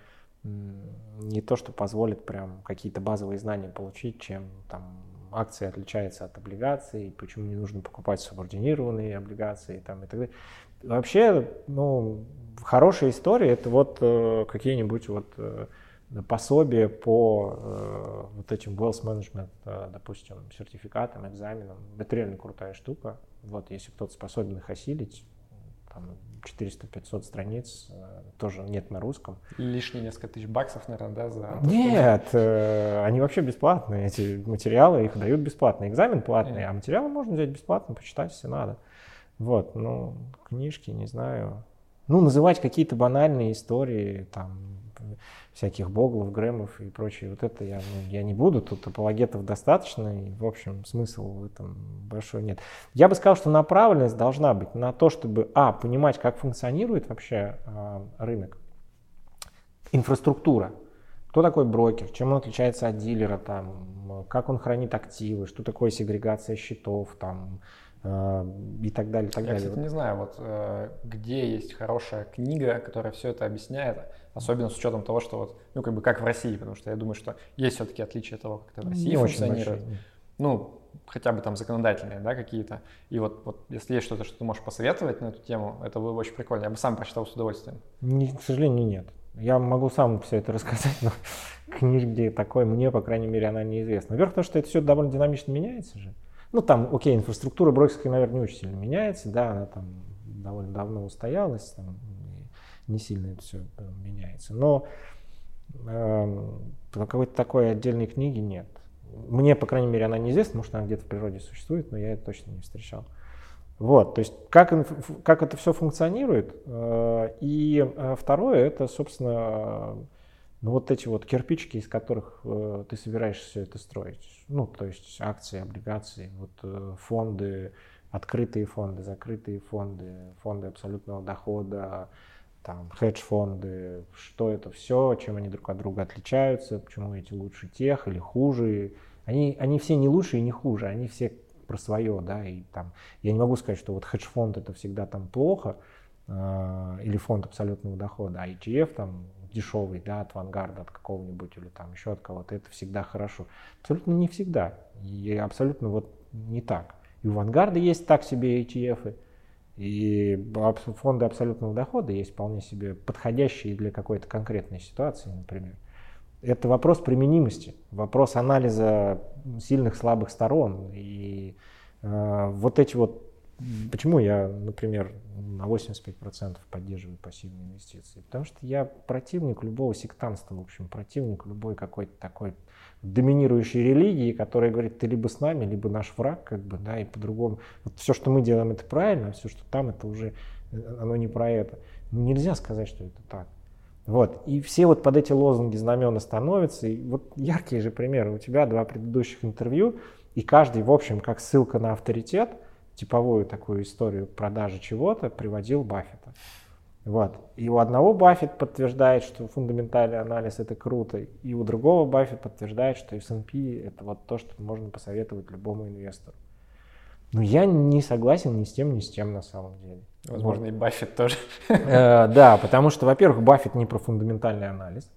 не то, что позволит прям какие-то базовые знания получить, чем там акции отличаются от облигаций, почему не нужно покупать субординированные облигации там, и так далее. Вообще, ну, хорошая история это вот э, какие-нибудь вот э, пособия по э, вот этим wealth management, э, допустим, сертификатам, экзаменам. Это реально крутая штука. Вот, если кто-то способен их осилить, там 400-500 страниц, э, тоже нет на русском. Лишние несколько тысяч баксов, наверное, да? За нет, э, они вообще бесплатные, эти материалы, их дают бесплатно. Экзамен платный, а материалы можно взять бесплатно, почитать, если надо. Вот, ну, книжки, не знаю. Ну, называть какие-то банальные истории, там, всяких Боглов, Грэмов и прочее, вот это я, ну, я не буду, тут апологетов достаточно, и, в общем, смысл в этом большой нет. Я бы сказал, что направленность должна быть на то, чтобы, а, понимать, как функционирует вообще э, рынок, инфраструктура, кто такой брокер, чем он отличается от дилера, там, как он хранит активы, что такое сегрегация счетов, там, Э, и так далее, и так Я, далее. кстати, не знаю, вот э, где есть хорошая книга, которая все это объясняет, особенно с учетом того, что вот, ну, как бы как в России, потому что я думаю, что есть все-таки отличия того, как это в России не функционирует. Очень ну, хотя бы там законодательные, да, какие-то. И вот, вот если есть что-то, что ты можешь посоветовать на эту тему, это было бы очень прикольно. Я бы сам прочитал с удовольствием. Не, к сожалению, нет. Я могу сам все это рассказать, но книжки такой мне, по крайней мере, она неизвестна. Во-первых, потому что это все довольно динамично меняется же. Ну, там, окей, инфраструктура брокерская, наверное, не очень сильно меняется, да, она там довольно давно устоялась, там, не сильно это все меняется. Но э, какой-то такой отдельной книги нет. Мне, по крайней мере, она неизвестна, может, она где-то в природе существует, но я это точно не встречал. Вот, то есть как, как это все функционирует. Э, и э, второе, это, собственно, ну, вот эти вот кирпичики, из которых э, ты собираешься все это строить. Ну, то есть акции, облигации, вот э, фонды, открытые фонды, закрытые фонды, фонды абсолютного дохода, там, хедж-фонды, что это все, чем они друг от друга отличаются, почему эти лучше тех или хуже. Они, они все не лучше и не хуже, они все про свое, да, и там, я не могу сказать, что вот хедж-фонд это всегда там плохо, э, или фонд абсолютного дохода, а ETF там дешевый, да, от Вангарда, от какого-нибудь или там еще от кого-то, это всегда хорошо. Абсолютно не всегда. И абсолютно вот не так. И у Вангарда есть так себе ETF, и фонды абсолютного дохода есть вполне себе подходящие для какой-то конкретной ситуации, например. Это вопрос применимости, вопрос анализа сильных, слабых сторон. И Э, вот эти вот, почему я, например, на 85% поддерживаю пассивные инвестиции? Потому что я противник любого сектанства, в общем, противник любой какой-то такой доминирующей религии, которая говорит, ты либо с нами, либо наш враг, как бы, да, и по-другому. Вот все, что мы делаем, это правильно, а все, что там, это уже, э, оно не про это. Ну, нельзя сказать, что это так. Вот. И все вот под эти лозунги знамена становятся. И вот яркие же примеры. У тебя два предыдущих интервью, и каждый, в общем, как ссылка на авторитет, типовую такую историю продажи чего-то, приводил Баффета. Вот. И у одного Баффет подтверждает, что фундаментальный анализ это круто, и у другого Баффет подтверждает, что S&P это вот то, что можно посоветовать любому инвестору. Но я не согласен ни с тем, ни с тем на самом деле. Возможно, вот. и Баффет тоже. Э, да, потому что, во-первых, Баффет не про фундаментальный анализ.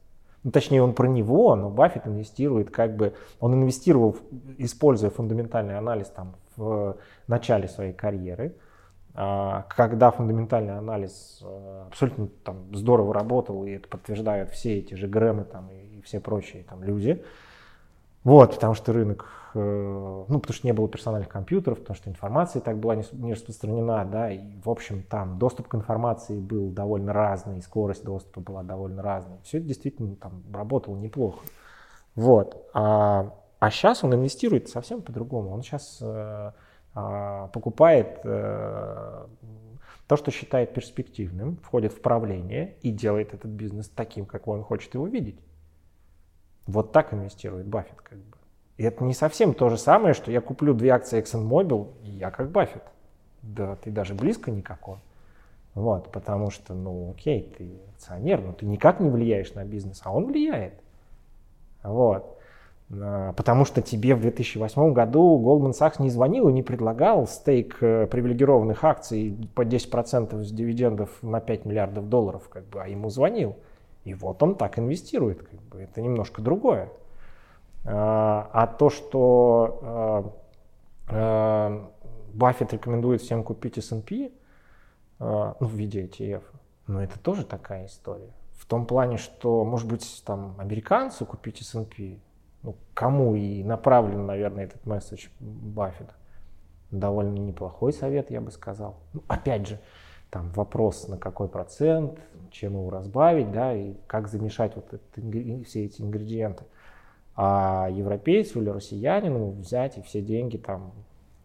Ну, точнее, он про него, но Баффет инвестирует как бы... Он инвестировал, используя фундаментальный анализ там в начале своей карьеры. А, когда фундаментальный анализ э, абсолютно там здорово работал, и это подтверждают все эти же Грэмы там и все прочие там люди. Вот, потому что рынок, э, ну, потому что не было персональных компьютеров, потому что информация так была не распространена, да, и, в общем, там доступ к информации был довольно разный, скорость доступа была довольно разной. Все это действительно там работало неплохо. Вот. А, а сейчас он инвестирует совсем по-другому. Он сейчас э, покупает э, то, что считает перспективным, входит в правление и делает этот бизнес таким, как он хочет его видеть. Вот так инвестирует Баффет как бы. И это не совсем то же самое, что я куплю две акции ExxonMobil, и я как Баффет. Да, ты даже близко никакой. Вот, потому что, ну, окей, ты акционер, но ты никак не влияешь на бизнес, а он влияет. Вот. А, потому что тебе в 2008 году Goldman Sachs не звонил и не предлагал стейк э, привилегированных акций по 10% с дивидендов на 5 миллиардов долларов, как бы, а ему звонил. И вот он так инвестирует. Как бы. Это немножко другое. А, а то, что а, а, Баффет рекомендует всем купить S&P ну, в виде ETF, ну это тоже такая история. В том плане, что, может быть, там американцу купить S&P, ну, кому и направлен, наверное, этот месседж Баффета. Довольно неплохой совет, я бы сказал. Ну, опять же, там вопрос на какой процент, чем его разбавить, да, и как замешать вот это, все эти ингредиенты. А европейцу или россиянину взять и все деньги там,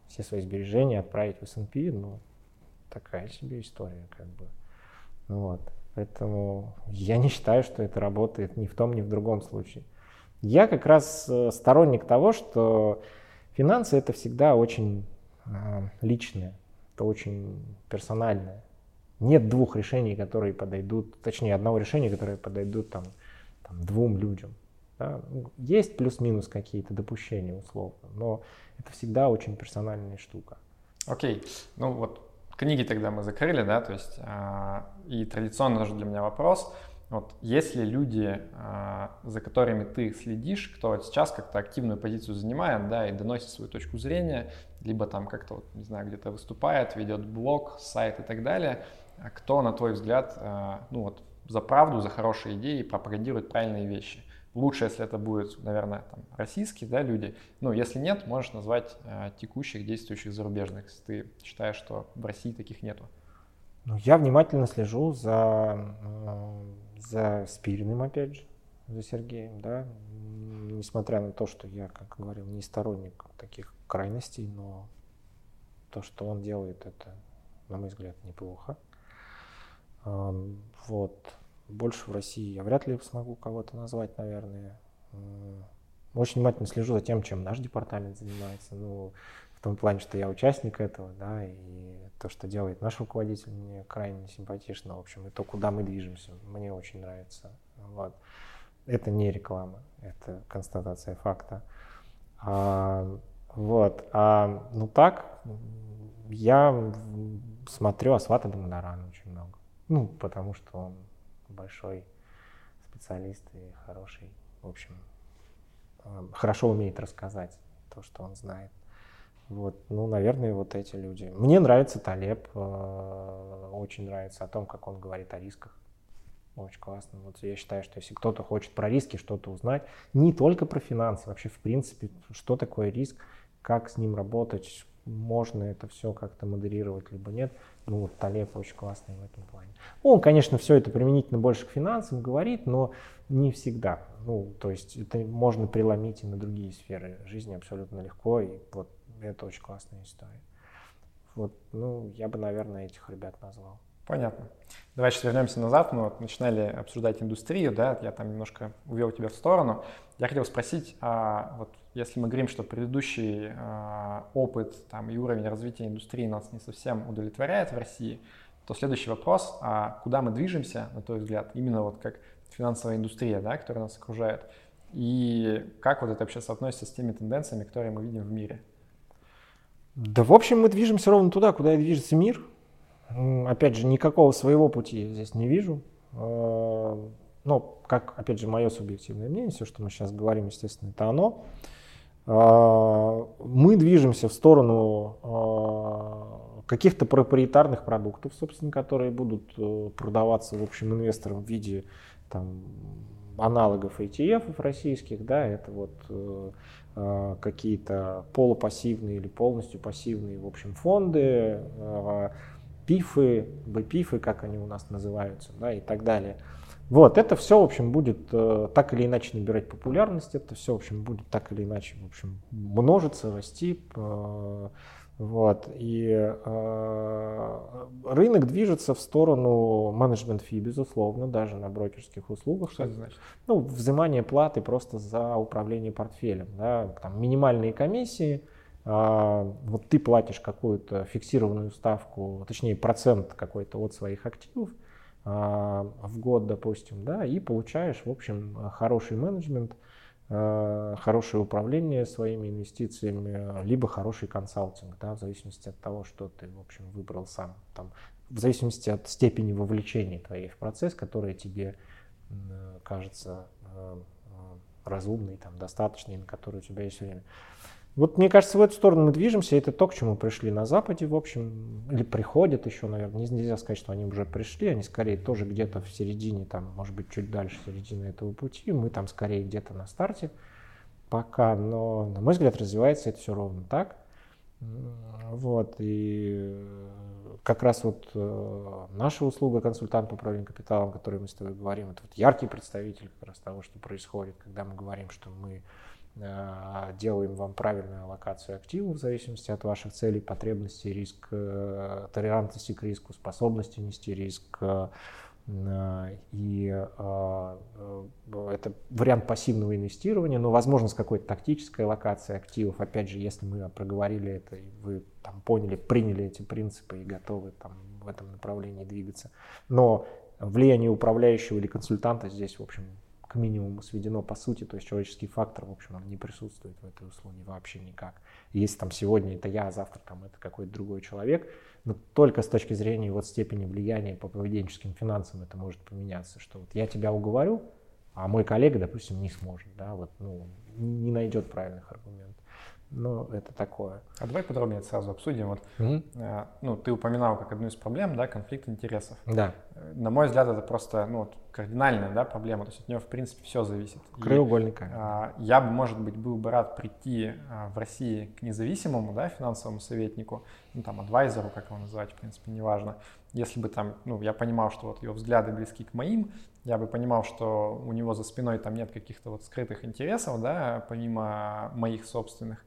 все свои сбережения отправить в S&P, ну, такая себе история, как бы. Вот. Поэтому я не считаю, что это работает ни в том, ни в другом случае. Я как раз э, сторонник того, что финансы это всегда очень э, личное, это очень персональное. Нет двух решений, которые подойдут, точнее одного решения, которое подойдут там, там двум людям. Да? Ну, есть плюс-минус какие-то допущения условно, но это всегда очень персональная штука. Окей, ну вот книги тогда мы закрыли, да, то есть э, и традиционно тоже для меня вопрос, вот если люди, э, за которыми ты следишь, кто сейчас как-то активную позицию занимает, да, и доносит свою точку зрения, либо там как-то, вот, не знаю, где-то выступает, ведет блог, сайт и так далее, а кто, на твой взгляд, э, ну вот за правду, за хорошие идеи пропагандирует правильные вещи? Лучше, если это будут, наверное, там, российские да, люди. Ну, если нет, можешь назвать текущих, действующих зарубежных, если ты считаешь, что в России таких нету. Ну, я внимательно слежу за, за Спириным, опять же, за Сергеем, да. Несмотря на то, что я, как говорил, не сторонник таких крайностей, но то, что он делает, это, на мой взгляд, неплохо. Вот. Больше в России я вряд ли смогу кого-то назвать, наверное. Очень внимательно слежу за тем, чем наш департамент занимается. Ну, в том плане, что я участник этого, да, и то, что делает наш руководитель, мне крайне симпатично, в общем, и то, куда мы движемся, мне очень нравится. Вот. Это не реклама, это констатация факта. А, вот. А, ну так, я смотрю Асвата Дамадарана очень много. Ну, потому что он большой специалист и хороший, в общем, э, хорошо умеет рассказать то, что он знает. Вот, ну, наверное, вот эти люди. Мне нравится Талеб, э, очень нравится о том, как он говорит о рисках. Очень классно. Вот я считаю, что если кто-то хочет про риски что-то узнать, не только про финансы, вообще в принципе, что такое риск, как с ним работать, можно это все как-то модерировать, либо нет. Ну, вот Талеб очень классный в этом плане. Он, конечно, все это применительно больше к финансам говорит, но не всегда. Ну, то есть это можно преломить и на другие сферы жизни абсолютно легко, и вот это очень классная история. Вот, ну, я бы, наверное, этих ребят назвал. Понятно. Давай сейчас вернемся назад. Мы вот начинали обсуждать индустрию, да, я там немножко увел тебя в сторону. Я хотел спросить, а вот если мы говорим, что предыдущий а, опыт там, и уровень развития индустрии нас не совсем удовлетворяет в России, то следующий вопрос, а куда мы движемся, на твой взгляд, именно вот как финансовая индустрия, да, которая нас окружает, и как вот это вообще соотносится с теми тенденциями, которые мы видим в мире? Да, в общем, мы движемся ровно туда, куда и движется мир. Опять же, никакого своего пути здесь не вижу. Ну, как, опять же, мое субъективное мнение, все, что мы сейчас говорим, естественно, это оно. А, мы движемся в сторону а, каких-то проприетарных продуктов, собственно, которые будут э, продаваться, в общем, инвесторам в виде там, аналогов ETF российских, да, это вот э, какие-то полупассивные или полностью пассивные, в общем, фонды, пифы, бпифы, как они у нас называются, да, и так далее. Вот, это все, в общем, будет э, так или иначе набирать популярность, это все, в общем, будет так или иначе, в общем, множиться, расти. Э, вот, и э, рынок движется в сторону менеджмент фи, безусловно, даже на брокерских услугах. Что это значит? Ну, взимание платы просто за управление портфелем, да, там минимальные комиссии – а, вот ты платишь какую-то фиксированную ставку, точнее процент какой-то от своих активов а, в год, допустим, да, и получаешь, в общем, хороший менеджмент, хорошее управление своими инвестициями, либо хороший консалтинг, да, в зависимости от того, что ты, в общем, выбрал сам, там, в зависимости от степени вовлечения твоей в процесс, который тебе кажется разумный, там, достаточный, на который у тебя есть время. Вот мне кажется, в эту сторону мы движемся, это то, к чему пришли на Западе, в общем, или приходят еще, наверное, нельзя сказать, что они уже пришли, они скорее тоже где-то в середине, там, может быть, чуть дальше середины этого пути, мы там скорее где-то на старте пока, но, на мой взгляд, развивается это все ровно так. Вот, и как раз вот э, наша услуга консультант по управлению капиталом, о которой мы с тобой говорим, это вот яркий представитель как раз того, что происходит, когда мы говорим, что мы Э, делаем вам правильную аллокацию активов в зависимости от ваших целей, потребностей, риск, э, толерантности к риску, способности нести риск. Э, и это вариант пассивного инвестирования, но возможно с какой-то тактической аллокацией активов. Опять же, если мы проговорили это, и вы там поняли, приняли эти принципы и готовы там в этом направлении двигаться. Но влияние управляющего или консультанта здесь, в общем, минимуму сведено по сути, то есть человеческий фактор, в общем, он не присутствует в этой услуге вообще никак. Если там сегодня это я, а завтра там это какой-то другой человек, но только с точки зрения вот степени влияния по поведенческим финансам это может поменяться, что вот я тебя уговорю, а мой коллега, допустим, не сможет, да, вот, ну, не найдет правильных аргументов. Ну, это такое. А давай подробнее сразу обсудим. Вот, э, ну, ты упоминал как одну из проблем, да, конфликт интересов. Да. Э, на мой взгляд, это просто, ну, вот, кардинальная, да, проблема. То есть от нее, в принципе, все зависит. Краеугольника. Э, я бы, может быть, был бы рад прийти э, в России к независимому, да, финансовому советнику, ну, там, адвайзеру, как его называть, в принципе, неважно. Если бы там, ну, я понимал, что вот его взгляды близки к моим, я бы понимал, что у него за спиной там нет каких-то вот скрытых интересов, да, помимо моих собственных.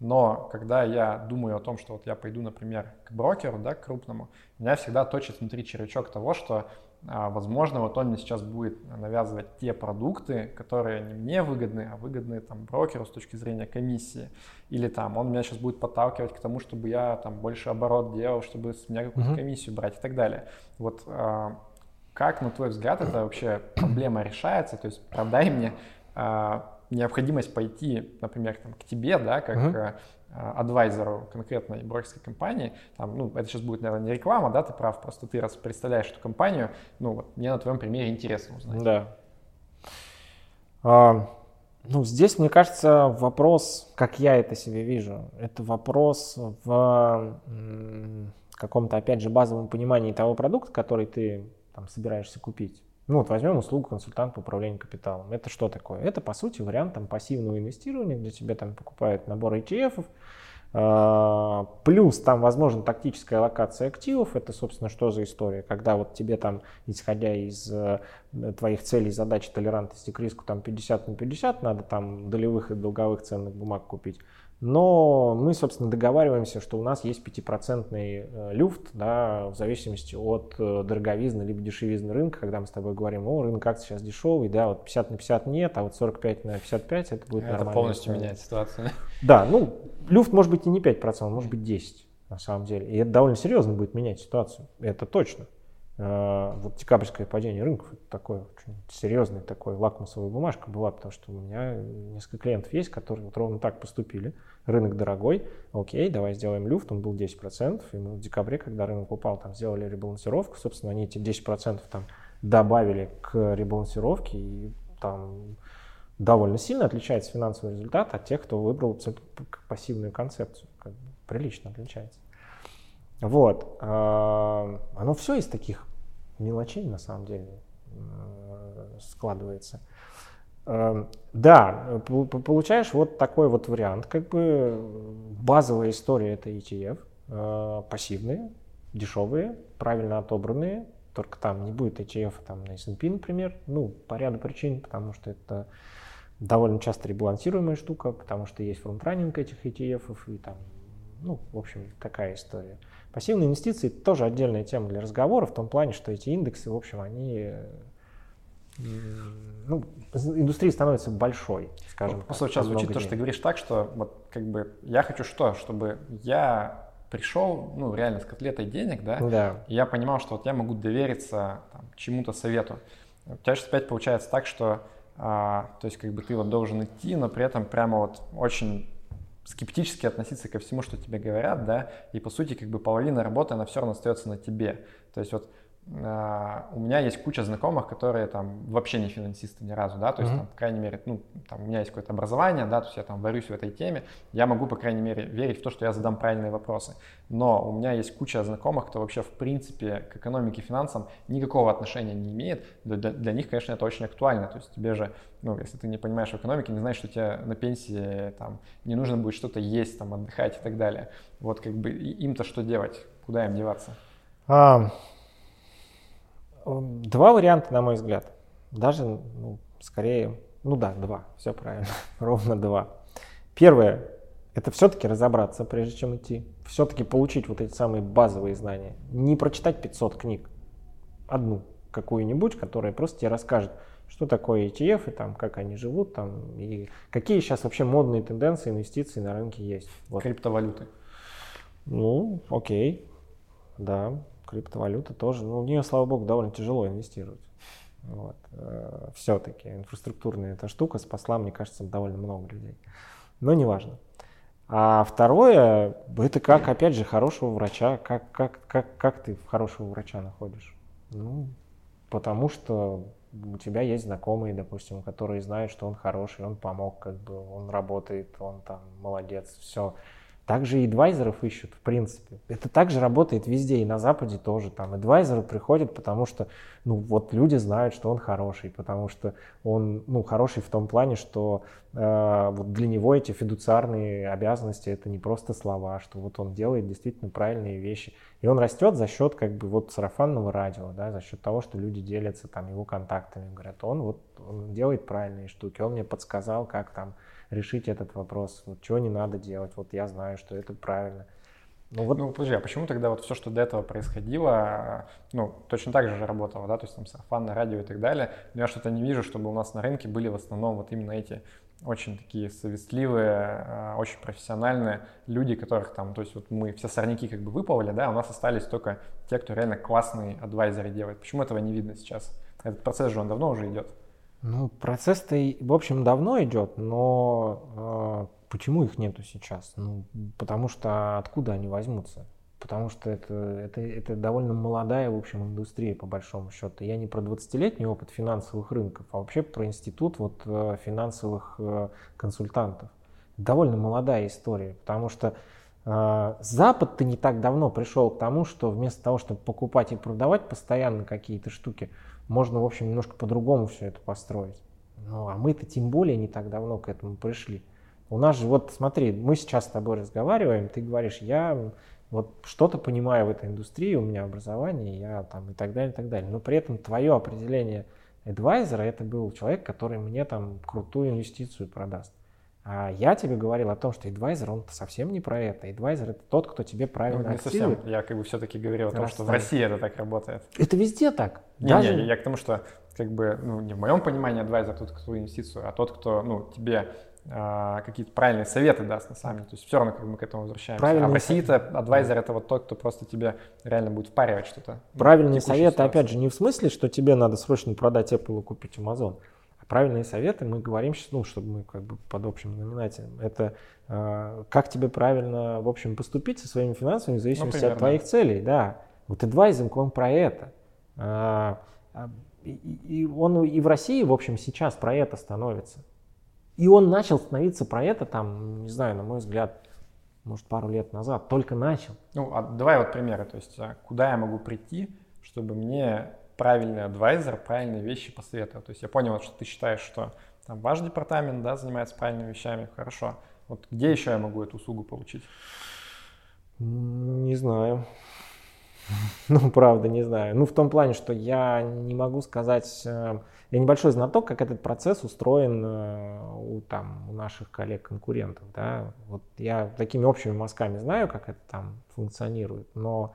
Но когда я думаю о том, что вот я пойду, например, к брокеру, да, к крупному, меня всегда точит внутри червячок того, что, а, возможно, вот он мне сейчас будет навязывать те продукты, которые не мне выгодны, а выгодны там брокеру с точки зрения комиссии. Или там он меня сейчас будет подталкивать к тому, чтобы я там больше оборот делал, чтобы с меня какую-то комиссию брать и так далее. Вот а, как, на твой взгляд, это вообще проблема решается? То есть, продай мне а, необходимость пойти, например, там, к тебе, да, как uh-huh. Адвайзеру конкретной брокерской компании, там, ну, это сейчас будет, наверное, не реклама, да, ты прав, просто ты раз представляешь эту компанию, ну, вот мне на твоем примере интересно узнать. Да. А, ну, здесь, мне кажется, вопрос, как я это себе вижу, это вопрос в каком-то, опять же, базовом понимании того продукта, который ты там собираешься купить. Ну вот возьмем услугу консультант по управлению капиталом. Это что такое? Это по сути вариант там, пассивного инвестирования, где тебе там покупают набор ETF, А, плюс там, возможно, тактическая локация активов. Это, собственно, что за история? Когда вот тебе там, исходя из э, твоих целей, задач, толерантности к риску, там 50 на 50, надо там долевых и долговых ценных бумаг купить. Но мы, собственно, договариваемся, что у нас есть 5% э, люфт, да, в зависимости от э, дороговизны либо дешевизны рынка, когда мы с тобой говорим, о, рынок акций сейчас дешевый, да, вот 50 на 50 нет, а вот 45 на 55 это будет это нормально. Это полностью меняет ситуацию. Да, ну, люфт может быть и не 5%, может быть 10 на самом деле. И это довольно серьезно будет менять ситуацию, это точно. Э, вот декабрьское падение рынков, это такое очень серьезная такой лакмусовая бумажка была, потому что у меня несколько клиентов есть, которые вот ровно так поступили. Рынок дорогой, окей, давай сделаем люфт, он был 10%, и мы в декабре, когда рынок упал, там сделали ребалансировку, собственно, они эти 10% там добавили к ребалансировке, и там довольно сильно отличается финансовый результат от тех, кто выбрал пассивную концепцию. Как бы прилично отличается. Вот. А, оно все из таких мелочей, на самом деле, э, складывается. Э, да, получаешь вот такой вот вариант, как бы базовая история это ETF, э, пассивные, дешевые, правильно отобранные, только там не будет ETF там на S&P, например, ну, по ряду причин, потому что это довольно часто ребалансируемая штука, потому что есть фронтранинг этих ETF, и там, ну, в общем, такая история. Пассивные инвестиции тоже отдельная тема для разговора, в том плане, что эти индексы, в общем, они ну, индустрия становится большой, скажем ну, Просто сейчас звучит то, что ты говоришь так, что вот как бы я хочу что, чтобы я пришел, ну, реально с котлетой денег, да, да. и я понимал, что вот я могу довериться там, чему-то совету. У тебя сейчас опять получается так, что, а, то есть как бы ты вот должен идти, но при этом прямо вот очень скептически относиться ко всему, что тебе говорят, да, и по сути как бы половина работы, она все равно остается на тебе. То есть вот у меня есть куча знакомых, которые там вообще не финансисты ни разу, да, то есть, mm-hmm. там, по крайней мере, ну, там у меня есть какое-то образование, да, то есть я там варюсь в этой теме, я могу, по крайней мере, верить в то, что я задам правильные вопросы. Но у меня есть куча знакомых, кто вообще, в принципе, к экономике и финансам никакого отношения не имеет. Для, для, для них, конечно, это очень актуально, то есть тебе же, ну, если ты не понимаешь в экономике, не знаешь, что тебе на пенсии там не нужно будет что-то есть, там, отдыхать и так далее. Вот как бы им-то что делать? Куда им деваться? Um... Два варианта, на мой взгляд. Даже, ну, скорее, ну да, два, все правильно, ровно два. Первое, это все-таки разобраться, прежде чем идти. Все-таки получить вот эти самые базовые знания. Не прочитать 500 книг. Одну какую-нибудь, которая просто тебе расскажет, что такое ETF, и там, как они живут, там, и какие сейчас вообще модные тенденции инвестиций на рынке есть. Вот. Криптовалюты. Ну, окей, да криптовалюта тоже, ну, в нее, слава богу, довольно тяжело инвестировать. Вот. Э, Все-таки инфраструктурная эта штука спасла, мне кажется, довольно много людей. Но неважно. А второе, это как, опять же, хорошего врача. Как, как, как, как ты хорошего врача находишь? Ну, потому что у тебя есть знакомые, допустим, которые знают, что он хороший, он помог, как бы, он работает, он там молодец, все. Также и адвайзеров ищут, в принципе. Это также работает везде, и на Западе тоже. Там адвайзеры приходят, потому что, ну, вот люди знают, что он хороший, потому что он, ну, хороший в том плане, что э, вот для него эти фидуциарные обязанности это не просто слова, что вот он делает действительно правильные вещи. И он растет за счет, как бы, вот сарафанного радио, да, за счет того, что люди делятся там его контактами, говорят, он вот он делает правильные штуки, он мне подсказал, как там решить этот вопрос, вот чего не надо делать, вот я знаю, что это правильно. Ну, вот... ну подожди, а почему тогда вот все, что до этого происходило, ну, точно так же работало, да, то есть там сарафанное радио и так далее, но я что-то не вижу, чтобы у нас на рынке были в основном вот именно эти очень такие совестливые, а, очень профессиональные люди, которых там, то есть вот мы все сорняки как бы выплавали, да, а у нас остались только те, кто реально классные адвайзеры делает. Почему этого не видно сейчас? Этот процесс же он давно уже идет. Ну, процесс-то, в общем, давно идет, но э, почему их нету сейчас? Ну, потому что откуда они возьмутся? Потому что это, это, это довольно молодая, в общем, индустрия, по большому счету. Я не про 20-летний опыт финансовых рынков, а вообще про институт вот, э, финансовых э, консультантов. Довольно молодая история, потому что э, Запад-то не так давно пришел к тому, что вместо того, чтобы покупать и продавать постоянно какие-то штуки, можно, в общем, немножко по-другому все это построить. Ну, а мы-то тем более не так давно к этому пришли. У нас же, вот смотри, мы сейчас с тобой разговариваем, ты говоришь, я вот что-то понимаю в этой индустрии, у меня образование, я там и так далее, и так далее. Но при этом твое определение адвайзера, это был человек, который мне там крутую инвестицию продаст. А я тебе говорил о том, что адвайзер, он совсем не про это. Адвайзер это тот, кто тебе правильно ну, не активирует. совсем. Я как бы все-таки говорил о том, что в России это так работает. Это везде так. Не, Даже... не, я к тому, что как бы, ну, не в моем понимании адвайзер тот, кто инвестицию, а тот, кто, ну, тебе а, какие-то правильные советы даст на самом деле. То есть все равно как мы к этому возвращаемся. Правильные а в России-то адвайзер это вот тот, кто просто тебе реально будет впаривать что-то. Правильные советы, ситуацию. опять же, не в смысле, что тебе надо срочно продать Apple и купить Amazon. А правильные советы мы говорим сейчас, ну, чтобы мы как бы под общим знаменателем. Это э, как тебе правильно, в общем, поступить со своими финансами в зависимости ну, от твоих целей. Да. Вот адвайзинг, он про это. А, и, и он и в России, в общем, сейчас про это становится. И он начал становиться про это, там, не знаю, на мой взгляд, может, пару лет назад, только начал. Ну, а давай вот примеры, то есть а куда я могу прийти, чтобы мне правильный адвайзер правильные вещи посоветовал. То есть я понял, что ты считаешь, что там ваш департамент да, занимается правильными вещами, хорошо. Вот где еще я могу эту услугу получить? Не знаю. Ну, правда, не знаю. Ну, в том плане, что я не могу сказать... Э, я небольшой знаток, как этот процесс устроен э, у, там, у наших коллег-конкурентов. Да? Вот я такими общими мазками знаю, как это там функционирует, но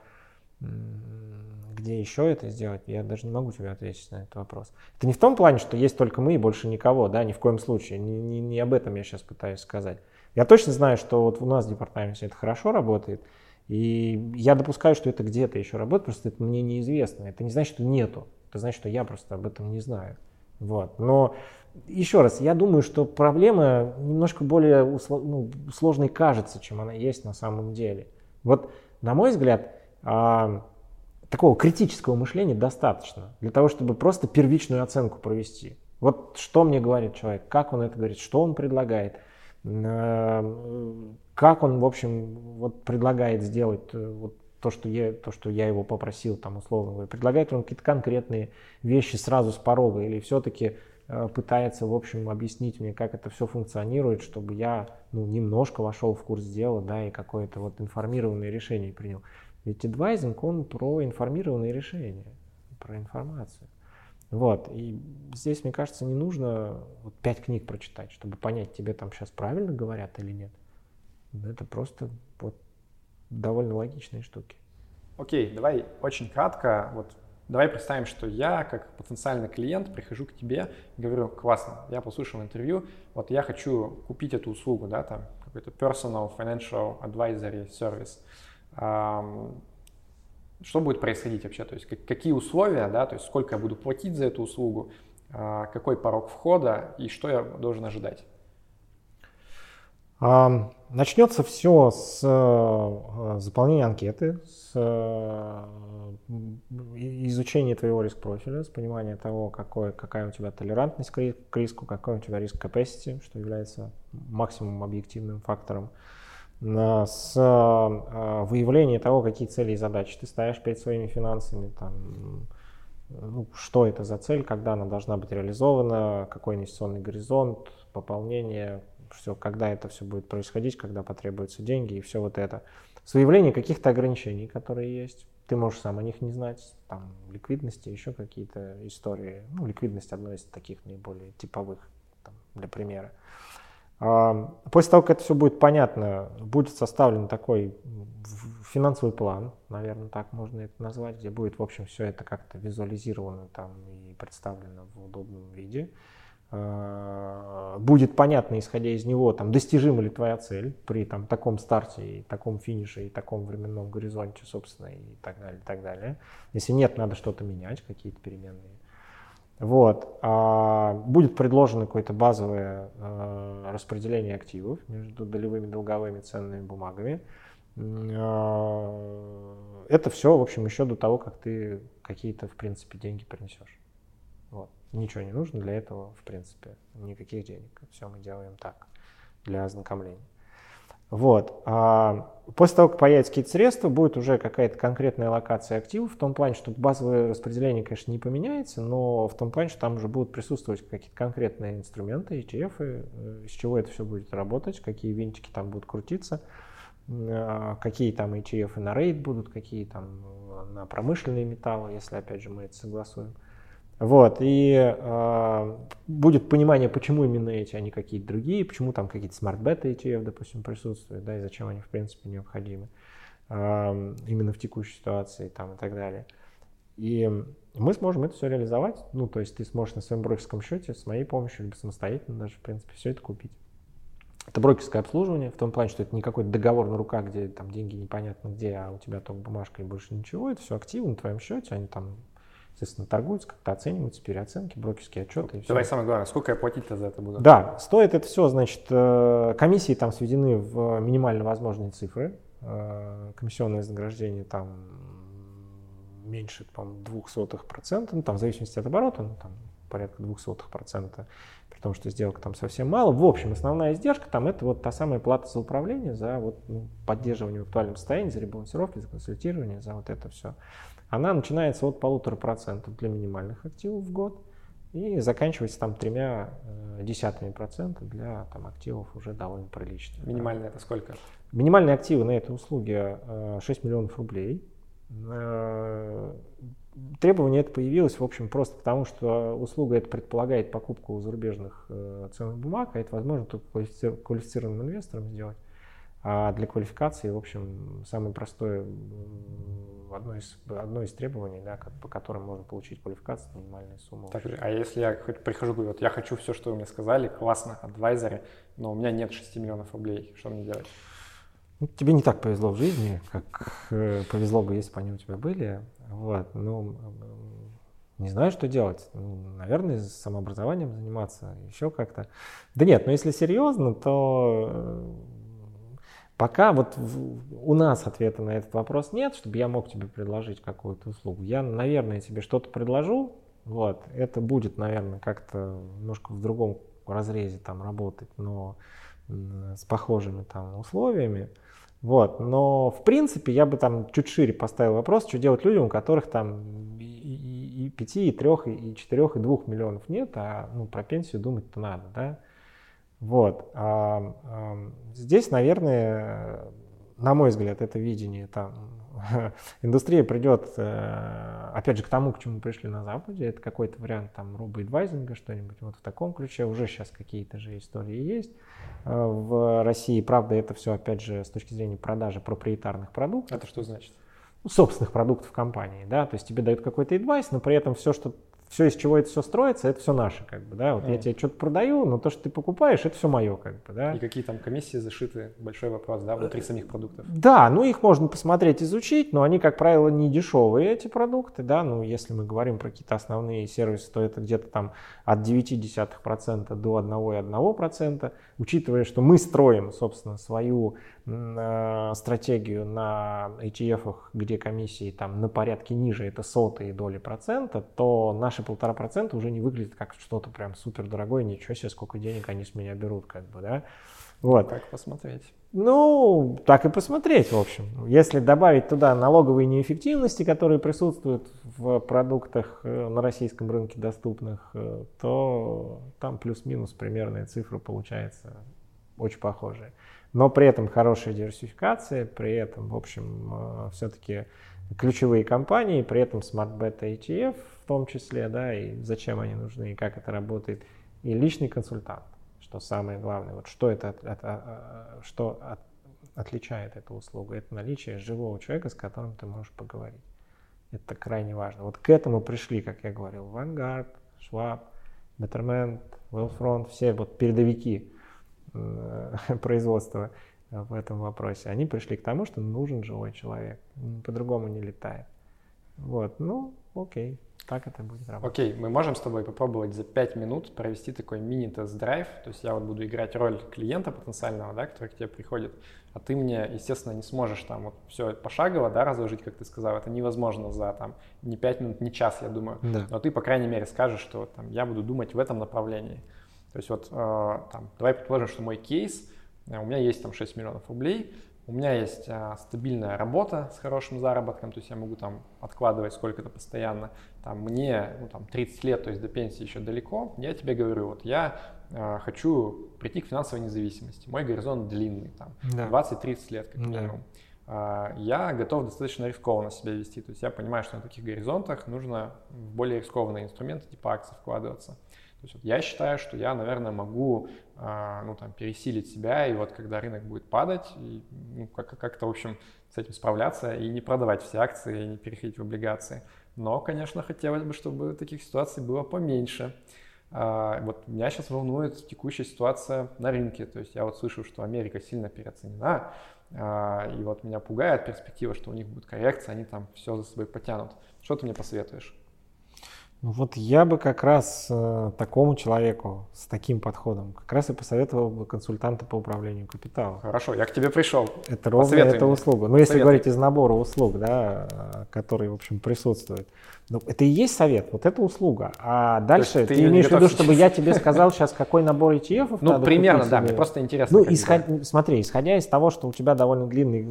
где еще это сделать, я даже не могу тебе ответить на этот вопрос. Это не в том плане, что есть только мы и больше никого, да, ни в коем случае. Не, не, не об этом я сейчас пытаюсь сказать. Я точно знаю, что вот у нас в департаменте это хорошо работает, и я допускаю, что это где-то еще работает, просто это мне неизвестно. Это не значит, что нету. Это значит, что я просто об этом не знаю. Вот. Но еще раз, я думаю, что проблема немножко более ну, сложной кажется, чем она есть на самом деле. Вот, на мой взгляд, а, такого критического мышления достаточно для того, чтобы просто первичную оценку провести. Вот что мне говорит человек, как он это говорит, что он предлагает, э, как он, в общем, вот предлагает сделать э, вот то, что я, то, что я его попросил, там, условно предлагает он какие-то конкретные вещи сразу с порога или все-таки э, пытается, в общем, объяснить мне, как это все функционирует, чтобы я, ну, немножко вошел в курс дела, да, и какое-то вот информированное решение принял. Ведь адвайзинг, он про информированные решения, про информацию. Вот, и здесь, мне кажется, не нужно вот пять книг прочитать, чтобы понять, тебе там сейчас правильно говорят или нет. Это просто вот довольно логичные штуки. Окей, давай очень кратко, вот давай представим, что я как потенциальный клиент прихожу к тебе и говорю, классно, я послушал интервью, вот я хочу купить эту услугу, да, там какой-то personal financial advisory service. Что будет происходить вообще? То есть какие условия, да, то есть сколько я буду платить за эту услугу, а, какой порог входа и что я должен ожидать? Начнется все с э, заполнения анкеты, с э, изучения твоего риск-профиля, с понимания того, какой, какая у тебя толерантность к риску, какой у тебя риск capacity, что является максимум объективным фактором, с э, выявлением того, какие цели и задачи ты ставишь перед своими финансами, там, ну, что это за цель, когда она должна быть реализована, какой инвестиционный горизонт, пополнение, все, когда это все будет происходить, когда потребуются деньги и все вот это. С выявлением каких-то ограничений, которые есть. Ты можешь сам о них не знать, там, ликвидности, еще какие-то истории. Ну, ликвидность одна из таких наиболее типовых, там, для примера. А, после того, как это все будет понятно, будет составлен такой финансовый план, наверное, так можно это назвать, где будет, в общем, все это как-то визуализировано там и представлено в удобном виде. Э, будет понятно, исходя из него, там, достижима ли твоя цель при там, таком старте, и таком финише, и таком временном горизонте, собственно, и так далее, и так далее. Если нет, надо что-то менять, какие-то переменные. Вот. А будет предложено какое-то базовое э, распределение активов между долевыми, долговыми ценными бумагами. Э, это все, в общем, еще до того, как ты какие-то, в принципе, деньги принесешь. Вот. Ничего не нужно для этого, в принципе, никаких денег. Все мы делаем так, для ознакомления. Вот. А после того, как появятся какие-то средства, будет уже какая-то конкретная локация активов, в том плане, что базовое распределение, конечно, не поменяется, но в том плане, что там уже будут присутствовать какие-то конкретные инструменты, ETF, э, из чего это все будет работать, какие винтики там будут крутиться, а, какие там ETF на рейд будут, какие там на промышленные металлы, если, опять же, мы это согласуем. Вот, и э, будет понимание, почему именно эти, а не какие-то другие, почему там какие-то смарт-бета ETF, допустим, присутствуют, да, и зачем они, в принципе, необходимы э, именно в текущей ситуации там, и так далее. И мы сможем это все реализовать, ну, то есть ты сможешь на своем брокерском счете с моей помощью, либо самостоятельно даже, в принципе, все это купить. Это брокерское обслуживание, в том плане, что это не какой-то договор на руках, где там деньги непонятно где, а у тебя только бумажка и больше ничего. Это все активы на твоем счете, они там естественно, торгуются, как-то оцениваются, переоценки, брокерские отчеты. И Давай все. самое главное, сколько я платить-то за это буду? Да, стоит это все, значит, э, комиссии там сведены в минимально возможные цифры, э, комиссионное вознаграждение там меньше, по-моему, двух сотых процента, ну, там, в зависимости от оборота, ну, там, порядка двух сотых процента, при том, что сделка там совсем мало. В общем, основная издержка там это вот та самая плата за управление, за вот, ну, поддерживание в актуальном состоянии, за ребалансировки, за консультирование, за вот это все она начинается от полутора процентов для минимальных активов в год и заканчивается там тремя э, десятыми процента для там, активов уже довольно приличных. Минимальные это сколько? Минимальные активы на этой услуге э, 6 миллионов рублей. Э, требование это появилось, в общем, просто потому, что услуга это предполагает покупку зарубежных э, ценных бумаг, а это возможно только квалифицированным инвесторам сделать. А для квалификации, в общем, самое простое одно из, одно из требований, да, по которым можно получить квалификацию, минимальная сумма. Так, а если я хоть прихожу, говорю, вот я хочу все, что вы мне сказали, классно, адвайзеры, но у меня нет 6 миллионов рублей, что мне делать? Ну, тебе не так повезло в жизни, как э, повезло бы, если бы они у тебя были. Вот, ну, не знаю, что делать. Ну, наверное, самообразованием заниматься, еще как-то. Да нет, но если серьезно, то э, Пока вот у нас ответа на этот вопрос нет, чтобы я мог тебе предложить какую-то услугу. Я, наверное, тебе что-то предложу, вот, это будет, наверное, как-то немножко в другом разрезе там работать, но с похожими там условиями. Вот, но в принципе я бы там чуть шире поставил вопрос, что делать людям, у которых там и, и, и 5, и 3, и 4, и 2 миллионов нет, а ну, про пенсию думать-то надо, да. Вот. А, а, здесь, наверное, на мой взгляд, это видение там индустрия придет, э, опять же, к тому, к чему пришли на Западе. Это какой-то вариант там робоэдвайзинга, что-нибудь вот в таком ключе. Уже сейчас какие-то же истории есть. Э, в России, правда, это все, опять же, с точки зрения продажи проприетарных продуктов. Это что значит? Ну, собственных продуктов компании, да, то есть тебе дают какой-то адвайс, но при этом все, что все, из чего это все строится, это все наше, как бы, да. Вот mm. я тебе что-то продаю, но то, что ты покупаешь, это все мое, как бы, да. И какие там комиссии зашиты, большой вопрос, да, внутри самих продуктов. Да, ну их можно посмотреть, изучить, но они, как правило, не дешевые, эти продукты, да. Ну, если мы говорим про какие-то основные сервисы, то это где-то там от 0,9% до 1,1%, учитывая, что мы строим, собственно, свою э, стратегию на ETF, где комиссии там на порядке ниже, это сотые доли процента, то наши полтора процента уже не выглядит как что-то прям супер дорогое, ничего себе, сколько денег они с меня берут, как бы, да. Вот. Как посмотреть? Ну, так и посмотреть, в общем. Если добавить туда налоговые неэффективности, которые присутствуют в продуктах э, на российском рынке доступных, э, то там плюс-минус примерная цифра получается очень похожая. Но при этом хорошая диверсификация, при этом, в общем, э, все-таки ключевые компании, при этом Smart Beta ETF в том числе, да, и зачем они нужны, и как это работает, и личный консультант что самое главное, вот что это от, от, от, что от, отличает эту услугу, это наличие живого человека, с которым ты можешь поговорить. Это крайне важно. Вот к этому пришли, как я говорил, Vanguard, Schwab, Betterment, Wellfront, все вот передовики производства в этом вопросе. Они пришли к тому, что нужен живой человек. По-другому не летает. Вот, ну, окей так это будет работать. Окей, мы можем с тобой попробовать за 5 минут провести такой мини-тест-драйв. То есть я вот буду играть роль клиента потенциального, да, который к тебе приходит, а ты мне, естественно, не сможешь там вот все пошагово, да, разложить, как ты сказал. Это невозможно за там не 5 минут, не час, я думаю. Да. Но ты, по крайней мере, скажешь, что там я буду думать в этом направлении. То есть вот э, там, давай предположим, что мой кейс у меня есть там 6 миллионов рублей, у меня есть а, стабильная работа с хорошим заработком, то есть я могу там откладывать сколько-то постоянно. Там мне ну, там 30 лет, то есть до пенсии еще далеко. Я тебе говорю, вот я а, хочу прийти к финансовой независимости. Мой горизонт длинный, там да. 20-30 лет как минимум. Да. А, я готов достаточно рискованно себя вести. То есть я понимаю, что на таких горизонтах нужно в более рискованные инструменты типа акций вкладываться. То есть вот я считаю, что я, наверное, могу а, ну, там, пересилить себя, и вот когда рынок будет падать, и, ну, как- как-то, в общем, с этим справляться и не продавать все акции, и не переходить в облигации. Но, конечно, хотелось бы, чтобы таких ситуаций было поменьше. А, вот меня сейчас волнует текущая ситуация на рынке. То есть я вот слышу, что Америка сильно переоценена, а, и вот меня пугает перспектива, что у них будет коррекция, они там все за собой потянут. Что ты мне посоветуешь? Ну вот я бы как раз э, такому человеку с таким подходом как раз и посоветовал бы консультанта по управлению капиталом. Хорошо, я к тебе пришел. Это ровно эта услуга. Ну если говорить из набора услуг, да, который в общем присутствует. Ну, это и есть совет, вот это услуга. А дальше ты, ты имеешь в виду, чтобы я тебе сказал сейчас, какой набор ETF? Ну, примерно, да, мне просто интересно. Ну, исход... смотри, исходя из того, что у тебя довольно длинный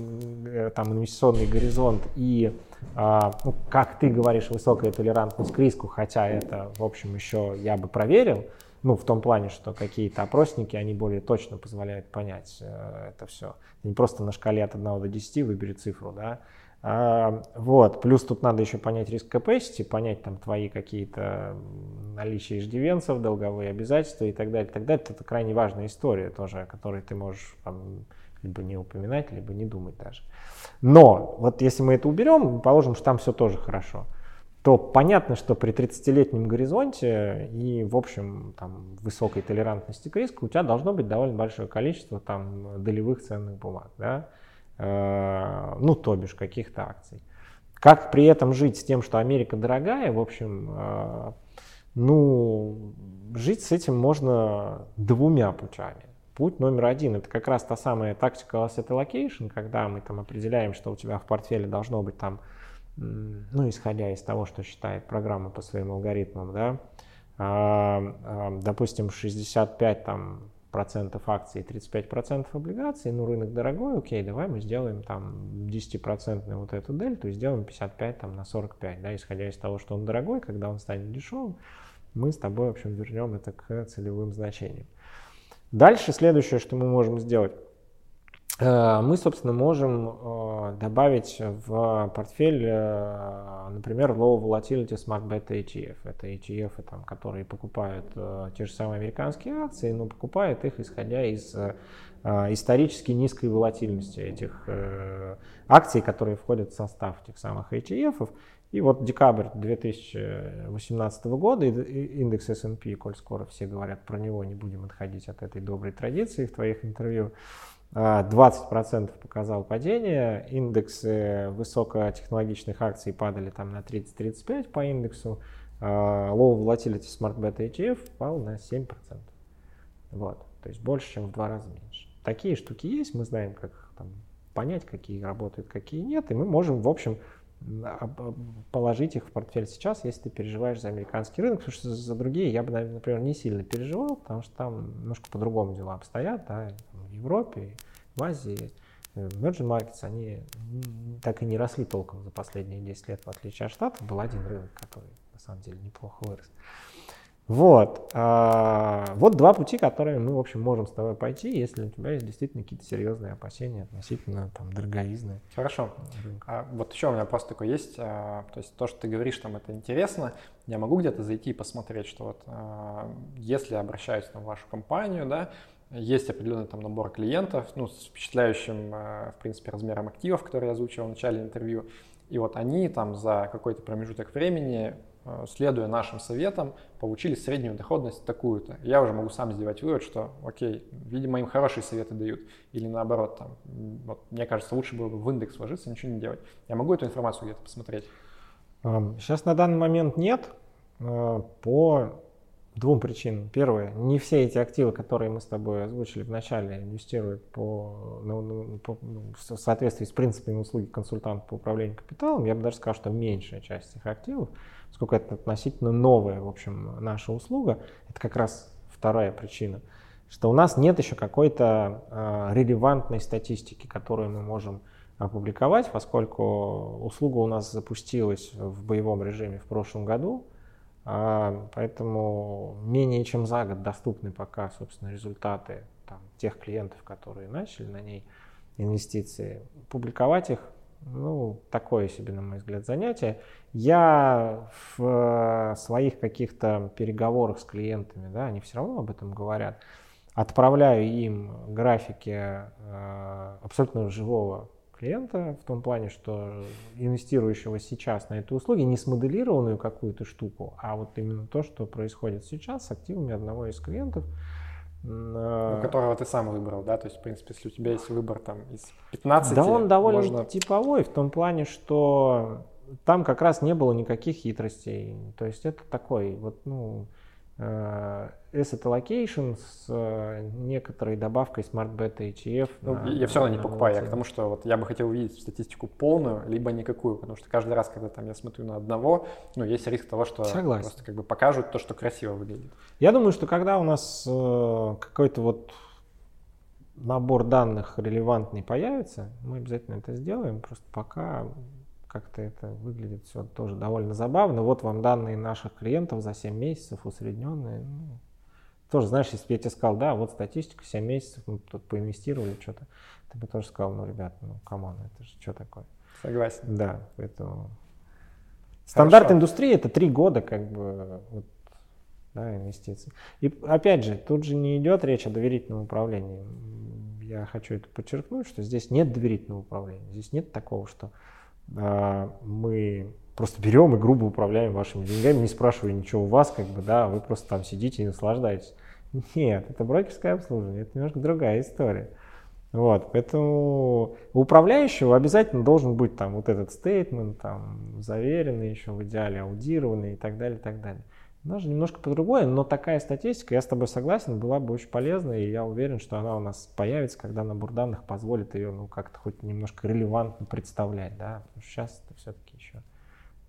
э, там инвестиционный горизонт и ну, как ты говоришь, высокая толерантность к риску, хотя это, в общем, еще я бы проверил, ну, в том плане, что какие-то опросники, они более точно позволяют понять э, это все. Не просто на шкале от 1 до 10 выбери цифру, да. А, вот, плюс тут надо еще понять риск capacity, понять там твои какие-то наличия иждивенцев, долговые обязательства и так далее, и так далее. Это крайне важная история тоже, о которой ты можешь там, либо не упоминать, либо не думать даже. Но вот если мы это уберем, положим, что там все тоже хорошо, то понятно, что при 30-летнем горизонте и, в общем, там, высокой толерантности к риску у тебя должно быть довольно большое количество там, долевых ценных бумаг, да? э, ну, то бишь каких-то акций. Как при этом жить с тем, что Америка дорогая, в общем, э, ну, жить с этим можно двумя путями. Путь номер один – это как раз та самая tactical asset allocation, когда мы там определяем, что у тебя в портфеле должно быть там, ну, исходя из того, что считает программа по своим алгоритмам, да, а, а, допустим, 65 там, процентов акций и 35 процентов облигаций, ну, рынок дорогой, окей, давай мы сделаем там 10-процентную вот эту дельту и сделаем 55 там на 45, да, исходя из того, что он дорогой, когда он станет дешевым, мы с тобой, в общем, вернем это к целевым значениям. Дальше следующее, что мы можем сделать. Э, мы, собственно, можем э, добавить в портфель, э, например, Low Volatility Smart Beta ETF. Это ETF, там, которые покупают те же самые американские акции, но покупают их исходя из исторически низкой волатильности этих акций, которые входят в состав этих самых ETF. И вот декабрь 2018 года индекс S&P, коль скоро все говорят про него, не будем отходить от этой доброй традиции в твоих интервью, 20% а, показал падение, индексы высокотехнологичных акций падали там на 30-35 по индексу, а, low volatility smart beta ETF пал на 7%. Вот, то есть больше, чем в два раза меньше. Такие штуки есть, мы знаем, как там, понять, какие работают, какие нет, и мы можем, в общем, положить их в портфель сейчас, если ты переживаешь за американский рынок, потому что за другие я бы, например, не сильно переживал, потому что там немножко по-другому дела обстоят, да, в Европе, в Азии. Emerging Markets, они так и не росли толком за последние 10 лет, в отличие от Штатов. Был один рынок, который на самом деле неплохо вырос. Вот. А, вот два пути, которые мы, в общем, можем с тобой пойти, если у тебя есть действительно какие-то серьезные опасения относительно там, дороговизны. Хорошо. А вот еще у меня просто такое есть. А, то есть то, что ты говоришь, там это интересно. Я могу где-то зайти и посмотреть, что вот а, если обращаюсь там, в вашу компанию, да, есть определенный там набор клиентов, ну, с впечатляющим, а, в принципе, размером активов, которые я озвучил в начале интервью. И вот они там за какой-то промежуток времени следуя нашим советам, получили среднюю доходность такую-то. Я уже могу сам сделать вывод, что, окей, видимо, им хорошие советы дают. Или наоборот, там, вот, мне кажется, лучше было бы в индекс вложиться, ничего не делать. Я могу эту информацию где-то посмотреть? Сейчас на данный момент нет. Э, по двум причинам. Первое, не все эти активы, которые мы с тобой озвучили в начале, инвестируют по, ну, ну по, ну, в соответствии с принципами услуги консультанта по управлению капиталом. Я бы даже сказал, что меньшая часть этих активов поскольку это относительно новая, в общем, наша услуга. Это как раз вторая причина. что у нас нет еще какой-то э, релевантной статистики, которую мы можем опубликовать, поскольку услуга у нас запустилась в боевом режиме в прошлом году, а, поэтому менее чем за год доступны пока, собственно, результаты там, тех клиентов, которые начали на ней инвестиции. Публиковать их, ну, такое себе, на мой взгляд, занятие. Я в своих каких-то переговорах с клиентами, да, они все равно об этом говорят, отправляю им графики э, абсолютно живого клиента в том плане, что инвестирующего сейчас на эту услуги, не смоделированную какую-то штуку, а вот именно то, что происходит сейчас с активами одного из клиентов. Ну, которого ты сам выбрал, да? То есть, в принципе, если у тебя есть выбор там из 15... Да он довольно можно... типовой в том плане, что там как раз не было никаких хитростей. То есть это такой вот, ну, asset allocation с э, некоторой добавкой Smart Beta ETF. Ну, на, я все равно не покупаю, я к тому, что вот я бы хотел увидеть статистику полную, либо никакую, потому что каждый раз, когда там я смотрю на одного, ну, есть риск того, что Согласен. просто как бы покажут то, что красиво выглядит. Я думаю, что когда у нас э, какой-то вот набор данных релевантный появится, мы обязательно это сделаем, просто пока как-то это выглядит все тоже довольно забавно. Вот вам данные наших клиентов за 7 месяцев усредненные. Ну, тоже, знаешь, если бы я тебе сказал, да, вот статистика, 7 месяцев, мы тут поинвестировали что-то, ты бы тоже сказал, ну, ребят, ну, come on, это же что такое? Согласен. Да, поэтому... Стандарт Хорошо. индустрии это 3 года, как бы, вот, да, инвестиций. И опять же, тут же не идет речь о доверительном управлении. Я хочу это подчеркнуть, что здесь нет доверительного управления. Здесь нет такого, что мы просто берем и грубо управляем вашими деньгами, не спрашивая ничего у вас, как бы, да, вы просто там сидите и наслаждаетесь. Нет, это брокерское обслуживание, это немножко другая история. Вот, поэтому у управляющего обязательно должен быть там вот этот стейтмент, там, заверенный еще в идеале, аудированный и так далее, и так далее. Даже немножко по-другому, но такая статистика, я с тобой согласен, была бы очень полезна, и я уверен, что она у нас появится, когда набор данных позволит ее ну, как-то хоть немножко релевантно представлять. Да? Сейчас это все-таки еще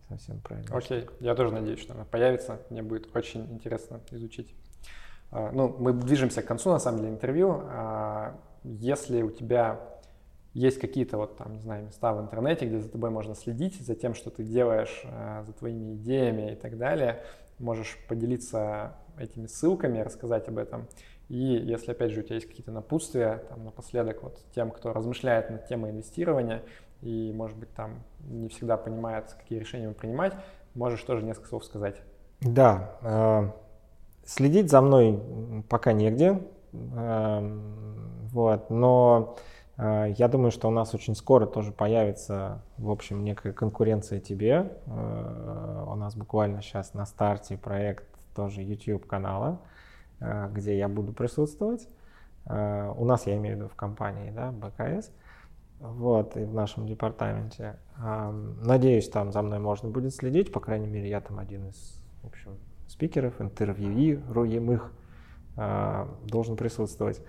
совсем правильно. Окей, okay. я тоже надеюсь, что она появится. Мне будет очень интересно изучить. А, ну, мы движемся к концу, на самом деле, интервью. А, если у тебя есть какие-то вот там, не знаю, места в интернете, где за тобой можно следить, за тем, что ты делаешь, а, за твоими идеями и так далее, можешь поделиться этими ссылками, рассказать об этом. И если, опять же, у тебя есть какие-то напутствия, там, напоследок, вот тем, кто размышляет над темой инвестирования и, может быть, там не всегда понимает, какие решения принимать, можешь тоже несколько слов сказать. Да, э, следить за мной пока негде, э, вот, но я думаю, что у нас очень скоро тоже появится, в общем, некая конкуренция тебе. Э, у нас буквально сейчас на старте проект тоже YouTube канала, э, где я буду присутствовать. У нас, я имею в виду, в компании, да, БКС, вот, и в нашем департаменте. Надеюсь, там за мной можно будет следить, по крайней мере, я там один из, в общем, спикеров, интервьюируемых должен присутствовать.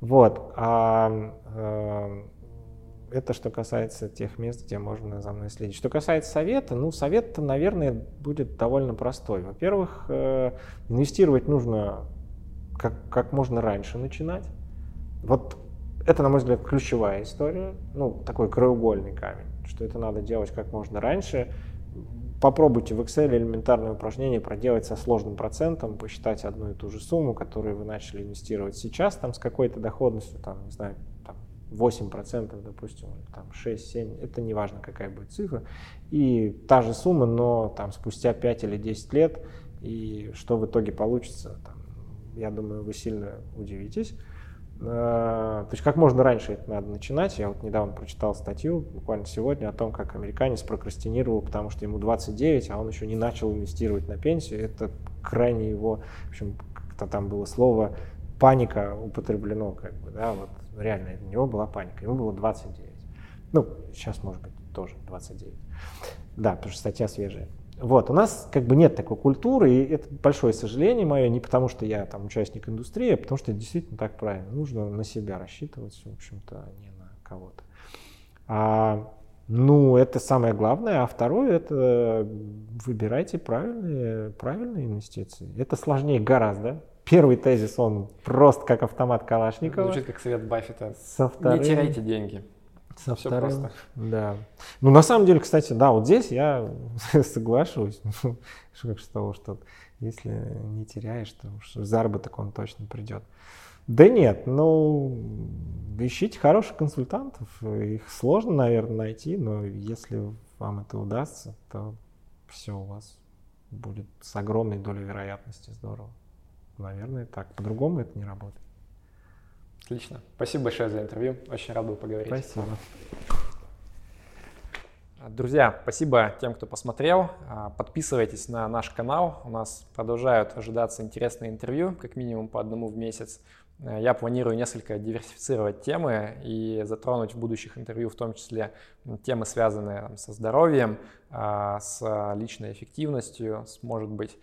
Вот. А, э, это что касается тех мест, где можно за мной следить. Что касается совета, ну, совет-то, наверное, будет довольно простой. Во-первых, э, инвестировать нужно как, как можно раньше начинать. Вот это, на мой взгляд, ключевая история, ну, такой краеугольный камень, что это надо делать как можно раньше, Попробуйте в Excel элементарное упражнение проделать со сложным процентом, посчитать одну и ту же сумму, которую вы начали инвестировать сейчас, там с какой-то доходностью, там, не знаю, там 8%, допустим, там 6-7, это не важно, какая будет цифра, и та же сумма, но там спустя 5 или 10 лет, и что в итоге получится, там, я думаю, вы сильно удивитесь. Э, то есть как можно раньше это надо начинать. Я вот недавно прочитал статью, буквально сегодня, о том, как американец прокрастинировал, потому что ему 29, а он еще не начал инвестировать на пенсию. Это крайне его, в общем, как-то там было слово паника употреблено, как бы, да, вот реально у него была паника, ему было 29. Ну, сейчас, может быть, тоже 29. Да, потому что статья свежая. Вот, у нас как бы нет такой культуры, и это большое сожаление мое, не потому что я там участник индустрии, а потому что действительно так правильно. Нужно на себя рассчитывать, в общем-то, а не на кого-то. А, ну, это самое главное. А второе, это выбирайте правильные, правильные инвестиции. Это сложнее гораздо. Первый тезис, он просто как автомат Калашникова. Звучит как совет Баффета. Со вторым... Не теряйте деньги. Со Все вторым, просто. Да. Ну, на самом деле, кстати, да, вот здесь я соглашусь. Что с того, что если не теряешь, то заработок он точно придет. Да нет, ну, ищите хороших консультантов. Их сложно, наверное, найти, но если вам это удастся, то все у вас будет с огромной долей вероятности здорово. Наверное, так. По-другому это не работает. Отлично. Спасибо большое за интервью. Очень рад был поговорить. Спасибо. Друзья, спасибо тем, кто посмотрел. А, подписывайтесь на наш канал. У нас продолжают ожидаться интересные интервью, как минимум по одному в месяц. Э, я планирую несколько диверсифицировать темы и затронуть в будущих интервью в том числе темы, связанные там, со здоровьем, а, с личной эффективностью, с, может быть,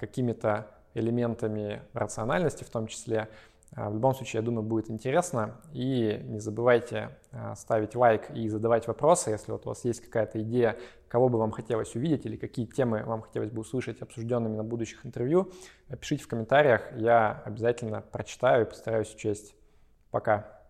какими-то элементами рациональности в том числе. А, в любом случае, я думаю, будет интересно. И не забывайте а, ставить лайк и задавать вопросы, если вот у вас есть какая-то идея, кого бы вам хотелось увидеть или какие темы вам хотелось бы услышать обсужденными на будущих интервью. Пишите в комментариях, я обязательно прочитаю и постараюсь учесть. Пока.